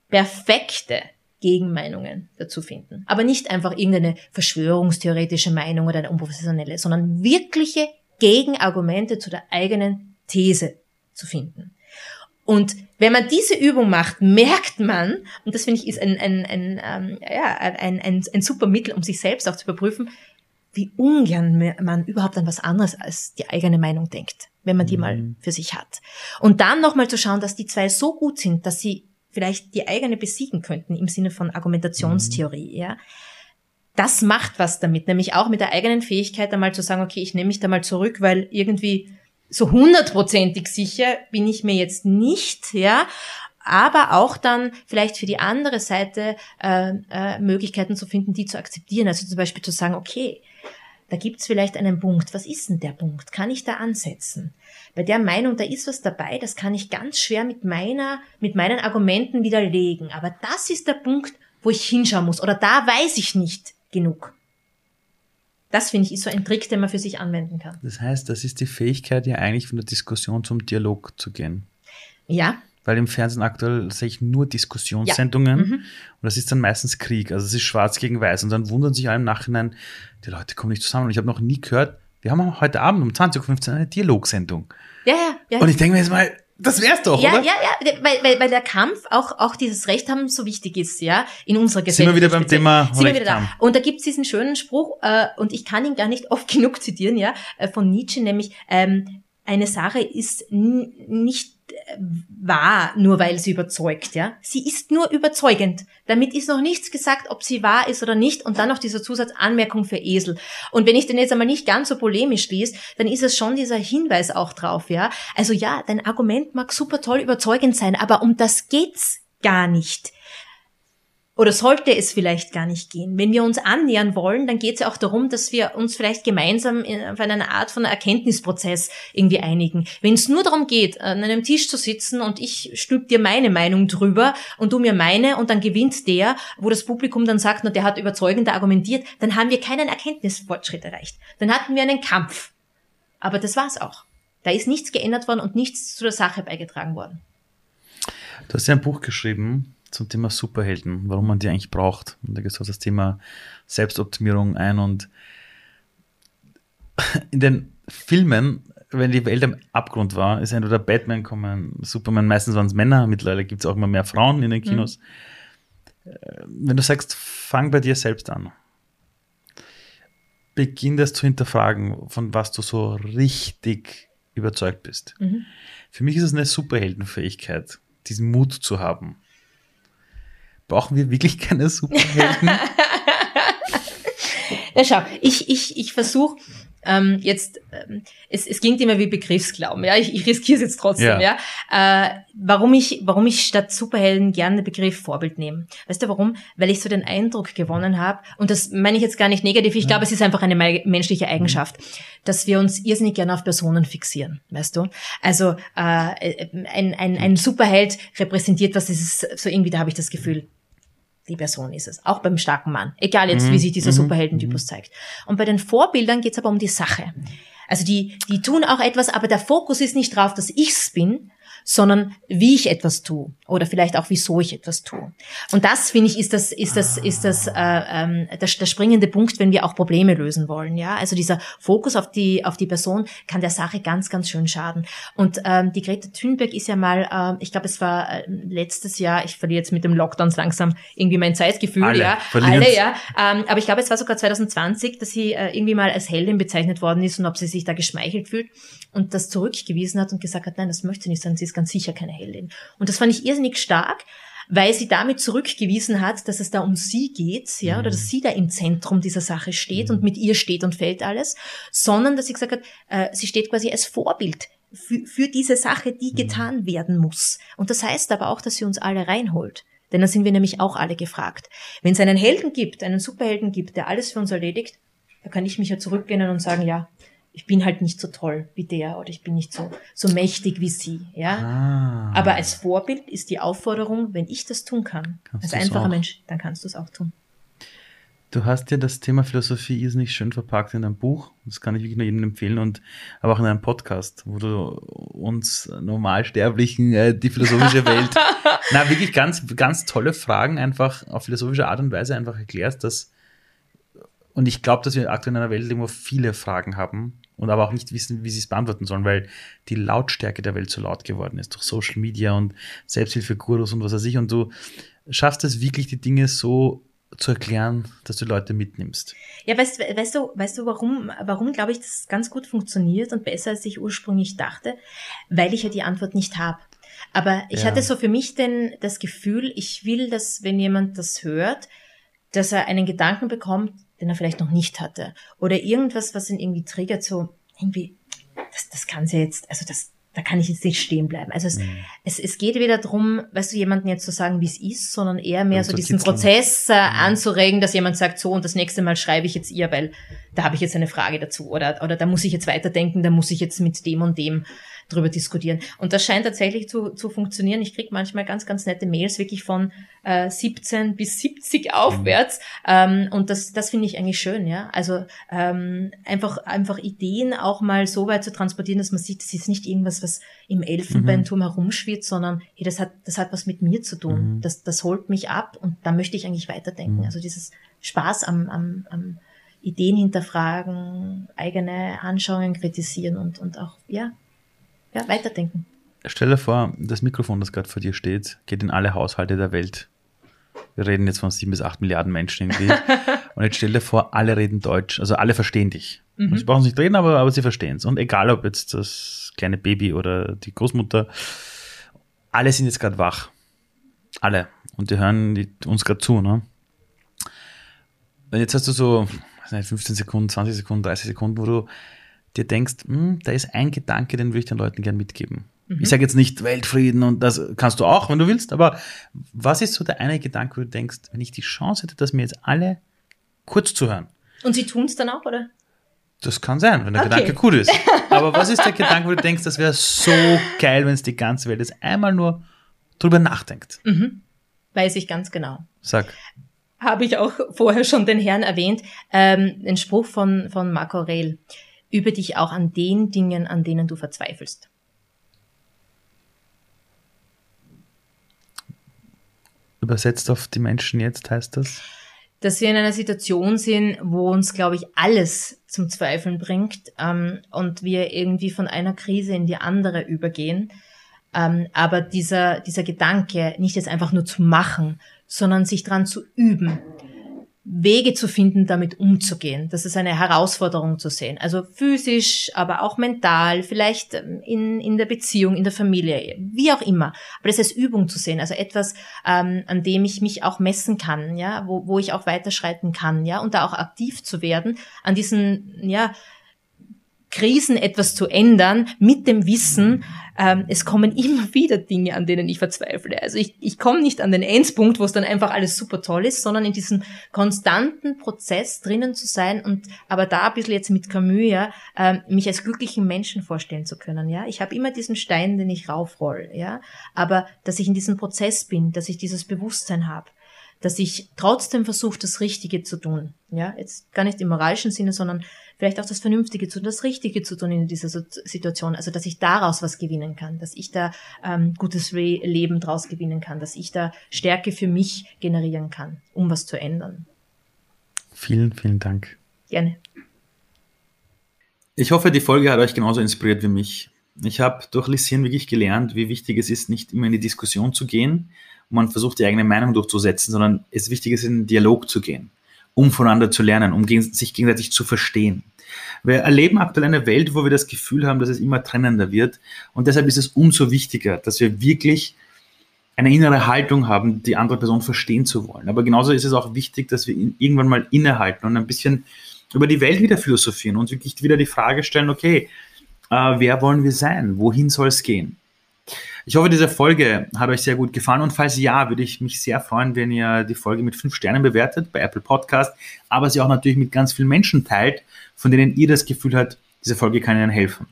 perfekte Gegenmeinungen dazu finden. Aber nicht einfach irgendeine verschwörungstheoretische Meinung oder eine unprofessionelle, sondern wirkliche Gegenargumente zu der eigenen These zu finden. Und wenn man diese Übung macht, merkt man, und das finde ich ist ein, ein, ein, ähm, ja, ein, ein, ein super Mittel, um sich selbst auch zu überprüfen, wie ungern man überhaupt an was anderes als die eigene Meinung denkt, wenn man die mhm. mal für sich hat. Und dann nochmal zu schauen, dass die zwei so gut sind, dass sie vielleicht die eigene besiegen könnten im Sinne von Argumentationstheorie, mhm. ja. Das macht was damit, nämlich auch mit der eigenen Fähigkeit einmal zu sagen, okay, ich nehme mich da mal zurück, weil irgendwie so hundertprozentig sicher bin ich mir jetzt nicht, ja, aber auch dann vielleicht für die andere Seite äh, äh, Möglichkeiten zu finden, die zu akzeptieren. Also zum Beispiel zu sagen, okay, da gibt's vielleicht einen Punkt. Was ist denn der Punkt? Kann ich da ansetzen? Bei der Meinung, da ist was dabei, das kann ich ganz schwer mit meiner, mit meinen Argumenten widerlegen. Aber das ist der Punkt, wo ich hinschauen muss. Oder da weiß ich nicht genug. Das finde ich ist so ein Trick, den man für sich anwenden kann. Das heißt, das ist die Fähigkeit, ja eigentlich von der Diskussion zum Dialog zu gehen. Ja, weil im Fernsehen aktuell sehe ich nur Diskussionssendungen ja. mhm. und das ist dann meistens Krieg, also es ist schwarz gegen weiß und dann wundern sich alle im Nachhinein, die Leute kommen nicht zusammen und ich habe noch nie gehört, wir haben heute Abend um 20.15 Uhr eine Dialogsendung. Ja, ja, ja. Und ich denke mir jetzt mal, das wär's doch, ja, oder? Ja, ja, weil, weil, weil der Kampf, auch, auch dieses Recht haben, so wichtig ist, ja, in unserer Gesellschaft. Sind wir wieder beim Thema Sind wir wieder da. Und da gibt's diesen schönen Spruch, äh, und ich kann ihn gar nicht oft genug zitieren, ja, äh, von Nietzsche, nämlich, ähm, eine Sache ist nicht wahr, nur weil sie überzeugt, ja. Sie ist nur überzeugend. Damit ist noch nichts gesagt, ob sie wahr ist oder nicht. Und dann noch dieser Zusatz Anmerkung für Esel. Und wenn ich den jetzt einmal nicht ganz so polemisch liest, dann ist es schon dieser Hinweis auch drauf, ja. Also ja, dein Argument mag super toll überzeugend sein, aber um das geht's gar nicht. Oder sollte es vielleicht gar nicht gehen? Wenn wir uns annähern wollen, dann geht es ja auch darum, dass wir uns vielleicht gemeinsam auf eine Art von Erkenntnisprozess irgendwie einigen. Wenn es nur darum geht, an einem Tisch zu sitzen und ich stülp dir meine Meinung drüber und du mir meine und dann gewinnt der, wo das Publikum dann sagt, na, der hat überzeugender argumentiert, dann haben wir keinen Erkenntnisfortschritt erreicht. Dann hatten wir einen Kampf. Aber das war's auch. Da ist nichts geändert worden und nichts zu der Sache beigetragen worden. Du hast ja ein Buch geschrieben, zum Thema Superhelden, warum man die eigentlich braucht. Und da geht es auf das Thema Selbstoptimierung ein und in den Filmen, wenn die Welt am Abgrund war, ist entweder Batman kommen, Superman, meistens waren es Männer, mittlerweile gibt es auch immer mehr Frauen in den mhm. Kinos. Mhm. Wenn du sagst, fang bei dir selbst an. Beginn das zu hinterfragen, von was du so richtig überzeugt bist. Mhm. Für mich ist es eine Superheldenfähigkeit, diesen Mut zu haben brauchen wir wirklich keine Superhelden? ja, schau, ich, ich, ich versuche ähm, jetzt, ähm, es, es klingt immer wie Begriffsglauben, ja, ich, ich riskiere es jetzt trotzdem, ja. ja. Äh, warum ich, warum ich statt Superhelden gerne den Begriff Vorbild nehme. Weißt du warum? Weil ich so den Eindruck gewonnen habe, und das meine ich jetzt gar nicht negativ, ich ja. glaube, es ist einfach eine menschliche Eigenschaft, dass wir uns irrsinnig gerne auf Personen fixieren, weißt du? Also äh, ein, ein, ein Superheld repräsentiert was, ist so irgendwie, da habe ich das Gefühl, die Person ist es. Auch beim starken Mann. Egal jetzt, mhm. wie sich dieser mhm. Superheldentypus mhm. zeigt. Und bei den Vorbildern geht es aber um die Sache. Also die, die tun auch etwas, aber der Fokus ist nicht drauf, dass ich's bin, sondern wie ich etwas tue oder vielleicht auch wieso ich etwas tue. Und das finde ich ist das ist das ist das äh, ähm, der, der springende Punkt, wenn wir auch Probleme lösen wollen. Ja, also dieser Fokus auf die auf die Person kann der Sache ganz ganz schön schaden. Und ähm, die Greta Thunberg ist ja mal, äh, ich glaube, es war äh, letztes Jahr. Ich verliere jetzt mit dem Lockdowns langsam irgendwie mein Zeitgefühl. Alle, ja, alle ja. Ähm, aber ich glaube, es war sogar 2020, dass sie äh, irgendwie mal als Heldin bezeichnet worden ist und ob sie sich da geschmeichelt fühlt und das zurückgewiesen hat und gesagt hat, nein, das möchte sie nicht sein. Sie ist ganz sicher keine Heldin. Und das fand ich irrsinnig stark, weil sie damit zurückgewiesen hat, dass es da um sie geht, ja, mhm. oder dass sie da im Zentrum dieser Sache steht mhm. und mit ihr steht und fällt alles, sondern dass sie gesagt hat, äh, sie steht quasi als Vorbild für, für diese Sache, die mhm. getan werden muss. Und das heißt aber auch, dass sie uns alle reinholt. Denn dann sind wir nämlich auch alle gefragt. Wenn es einen Helden gibt, einen Superhelden gibt, der alles für uns erledigt, da kann ich mich ja zurücklehnen und sagen, ja, ich bin halt nicht so toll wie der oder ich bin nicht so, so mächtig wie sie, ja. Ah. Aber als Vorbild ist die Aufforderung, wenn ich das tun kann, kannst als einfacher auch. Mensch, dann kannst du es auch tun. Du hast ja das Thema Philosophie irrsinnig schön verpackt in einem Buch. Das kann ich wirklich nur jedem empfehlen und aber auch in einem Podcast, wo du uns Normalsterblichen äh, die philosophische Welt, na wirklich ganz, ganz tolle Fragen einfach auf philosophische Art und Weise einfach erklärst, dass und ich glaube, dass wir aktuell in einer Welt leben, wo viele Fragen haben und aber auch nicht wissen, wie sie es beantworten sollen, weil die Lautstärke der Welt so laut geworden ist durch Social Media und Selbsthilfegurus und was weiß ich. Und du schaffst es wirklich, die Dinge so zu erklären, dass du Leute mitnimmst? Ja, weißt, weißt du, weißt du, warum, warum glaube ich, das ganz gut funktioniert und besser als ich ursprünglich dachte? Weil ich ja die Antwort nicht habe. Aber ich ja. hatte so für mich denn das Gefühl, ich will, dass wenn jemand das hört, dass er einen Gedanken bekommt, den er vielleicht noch nicht hatte. Oder irgendwas, was ihn irgendwie triggert, so irgendwie, das, das kann sie jetzt, also das, da kann ich jetzt nicht stehen bleiben. Also es, mhm. es, es geht weder darum, weißt du, jemanden jetzt zu sagen, wie es ist, sondern eher mehr ja, so diesen Prozess äh, mhm. anzuregen, dass jemand sagt, so und das nächste Mal schreibe ich jetzt ihr, weil da habe ich jetzt eine Frage dazu oder, oder da muss ich jetzt weiterdenken, da muss ich jetzt mit dem und dem drüber diskutieren. Und das scheint tatsächlich zu, zu funktionieren. Ich kriege manchmal ganz, ganz nette Mails, wirklich von äh, 17 bis 70 aufwärts. Ähm, und das, das finde ich eigentlich schön, ja. Also ähm, einfach, einfach Ideen auch mal so weit zu transportieren, dass man sieht, das ist nicht irgendwas, was im Elfenbeinturm mhm. herumschwirrt, sondern hey, das hat, das hat was mit mir zu tun. Mhm. Das, das holt mich ab und da möchte ich eigentlich weiterdenken. Mhm. Also dieses Spaß am, am, am Ideen hinterfragen, eigene Anschauungen kritisieren und, und auch, ja, ja, weiterdenken. Stell dir vor, das Mikrofon, das gerade vor dir steht, geht in alle Haushalte der Welt. Wir reden jetzt von sieben bis acht Milliarden Menschen irgendwie. und jetzt stell dir vor, alle reden Deutsch, also alle verstehen dich. Mhm. Sie brauchen nicht reden, aber, aber sie verstehen es. Und egal, ob jetzt das kleine Baby oder die Großmutter, alle sind jetzt gerade wach. Alle. Und die hören die, uns gerade zu. Ne? Und jetzt hast du so 15 Sekunden, 20 Sekunden, 30 Sekunden, wo du dir denkst, hm, da ist ein Gedanke, den würde ich den Leuten gern mitgeben. Mhm. Ich sage jetzt nicht Weltfrieden und das kannst du auch, wenn du willst, aber was ist so der eine Gedanke, wo du denkst, wenn ich die Chance hätte, dass mir jetzt alle kurz zuhören? Und sie tun es dann auch, oder? Das kann sein, wenn der okay. Gedanke gut ist. Aber was ist der Gedanke, wo du denkst, das wäre so geil, wenn es die ganze Welt jetzt einmal nur drüber nachdenkt? Mhm. Weiß ich ganz genau. Sag. Habe ich auch vorher schon den Herrn erwähnt, ähm, den Spruch von, von Marco Aurel übe dich auch an den Dingen, an denen du verzweifelst. Übersetzt auf die Menschen jetzt heißt das? Dass wir in einer Situation sind, wo uns, glaube ich, alles zum Zweifeln bringt ähm, und wir irgendwie von einer Krise in die andere übergehen. Ähm, aber dieser, dieser Gedanke, nicht jetzt einfach nur zu machen, sondern sich dran zu üben, Wege zu finden, damit umzugehen. Das ist eine Herausforderung zu sehen. Also physisch, aber auch mental, vielleicht ähm, in, in der Beziehung, in der Familie, wie auch immer. Aber das als Übung zu sehen, also etwas, ähm, an dem ich mich auch messen kann, ja, wo, wo ich auch weiterschreiten kann, ja, und da auch aktiv zu werden, an diesen, ja, Krisen etwas zu ändern, mit dem Wissen, ähm, es kommen immer wieder Dinge, an denen ich verzweifle. Also ich, ich komme nicht an den Endpunkt, wo es dann einfach alles super toll ist, sondern in diesem konstanten Prozess drinnen zu sein und aber da ein bisschen jetzt mit Camus, ja, äh, mich als glücklichen Menschen vorstellen zu können. Ja, Ich habe immer diesen Stein, den ich raufroll, ja, aber dass ich in diesem Prozess bin, dass ich dieses Bewusstsein habe dass ich trotzdem versuche, das Richtige zu tun. Ja, jetzt gar nicht im moralischen Sinne, sondern vielleicht auch das Vernünftige zu tun, das Richtige zu tun in dieser Situation. Also, dass ich daraus was gewinnen kann, dass ich da ähm, gutes Leben draus gewinnen kann, dass ich da Stärke für mich generieren kann, um was zu ändern. Vielen, vielen Dank. Gerne. Ich hoffe, die Folge hat euch genauso inspiriert wie mich. Ich habe durch Lyssien wirklich gelernt, wie wichtig es ist, nicht immer in die Diskussion zu gehen, man versucht, die eigene Meinung durchzusetzen, sondern es wichtig ist, in den Dialog zu gehen, um voneinander zu lernen, um sich gegenseitig zu verstehen. Wir erleben aktuell eine Welt, wo wir das Gefühl haben, dass es immer trennender wird. Und deshalb ist es umso wichtiger, dass wir wirklich eine innere Haltung haben, die andere Person verstehen zu wollen. Aber genauso ist es auch wichtig, dass wir irgendwann mal innehalten und ein bisschen über die Welt wieder philosophieren und wirklich wieder die Frage stellen, okay, äh, wer wollen wir sein? Wohin soll es gehen? Ich hoffe, diese Folge hat euch sehr gut gefallen und falls ja, würde ich mich sehr freuen, wenn ihr die Folge mit fünf Sternen bewertet bei Apple Podcast, aber sie auch natürlich mit ganz vielen Menschen teilt, von denen ihr das Gefühl habt, diese Folge kann ihnen helfen.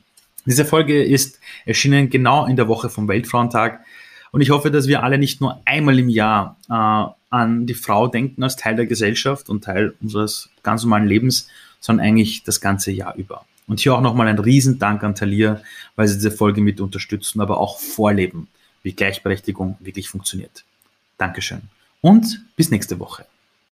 Diese Folge ist erschienen genau in der Woche vom Weltfrauentag und ich hoffe, dass wir alle nicht nur einmal im Jahr äh, an die Frau denken als Teil der Gesellschaft und Teil unseres ganz normalen Lebens, sondern eigentlich das ganze Jahr über. Und hier auch nochmal ein Riesendank an Thalia, weil sie diese Folge mit unterstützen, aber auch vorleben, wie Gleichberechtigung wirklich funktioniert. Dankeschön. Und bis nächste Woche.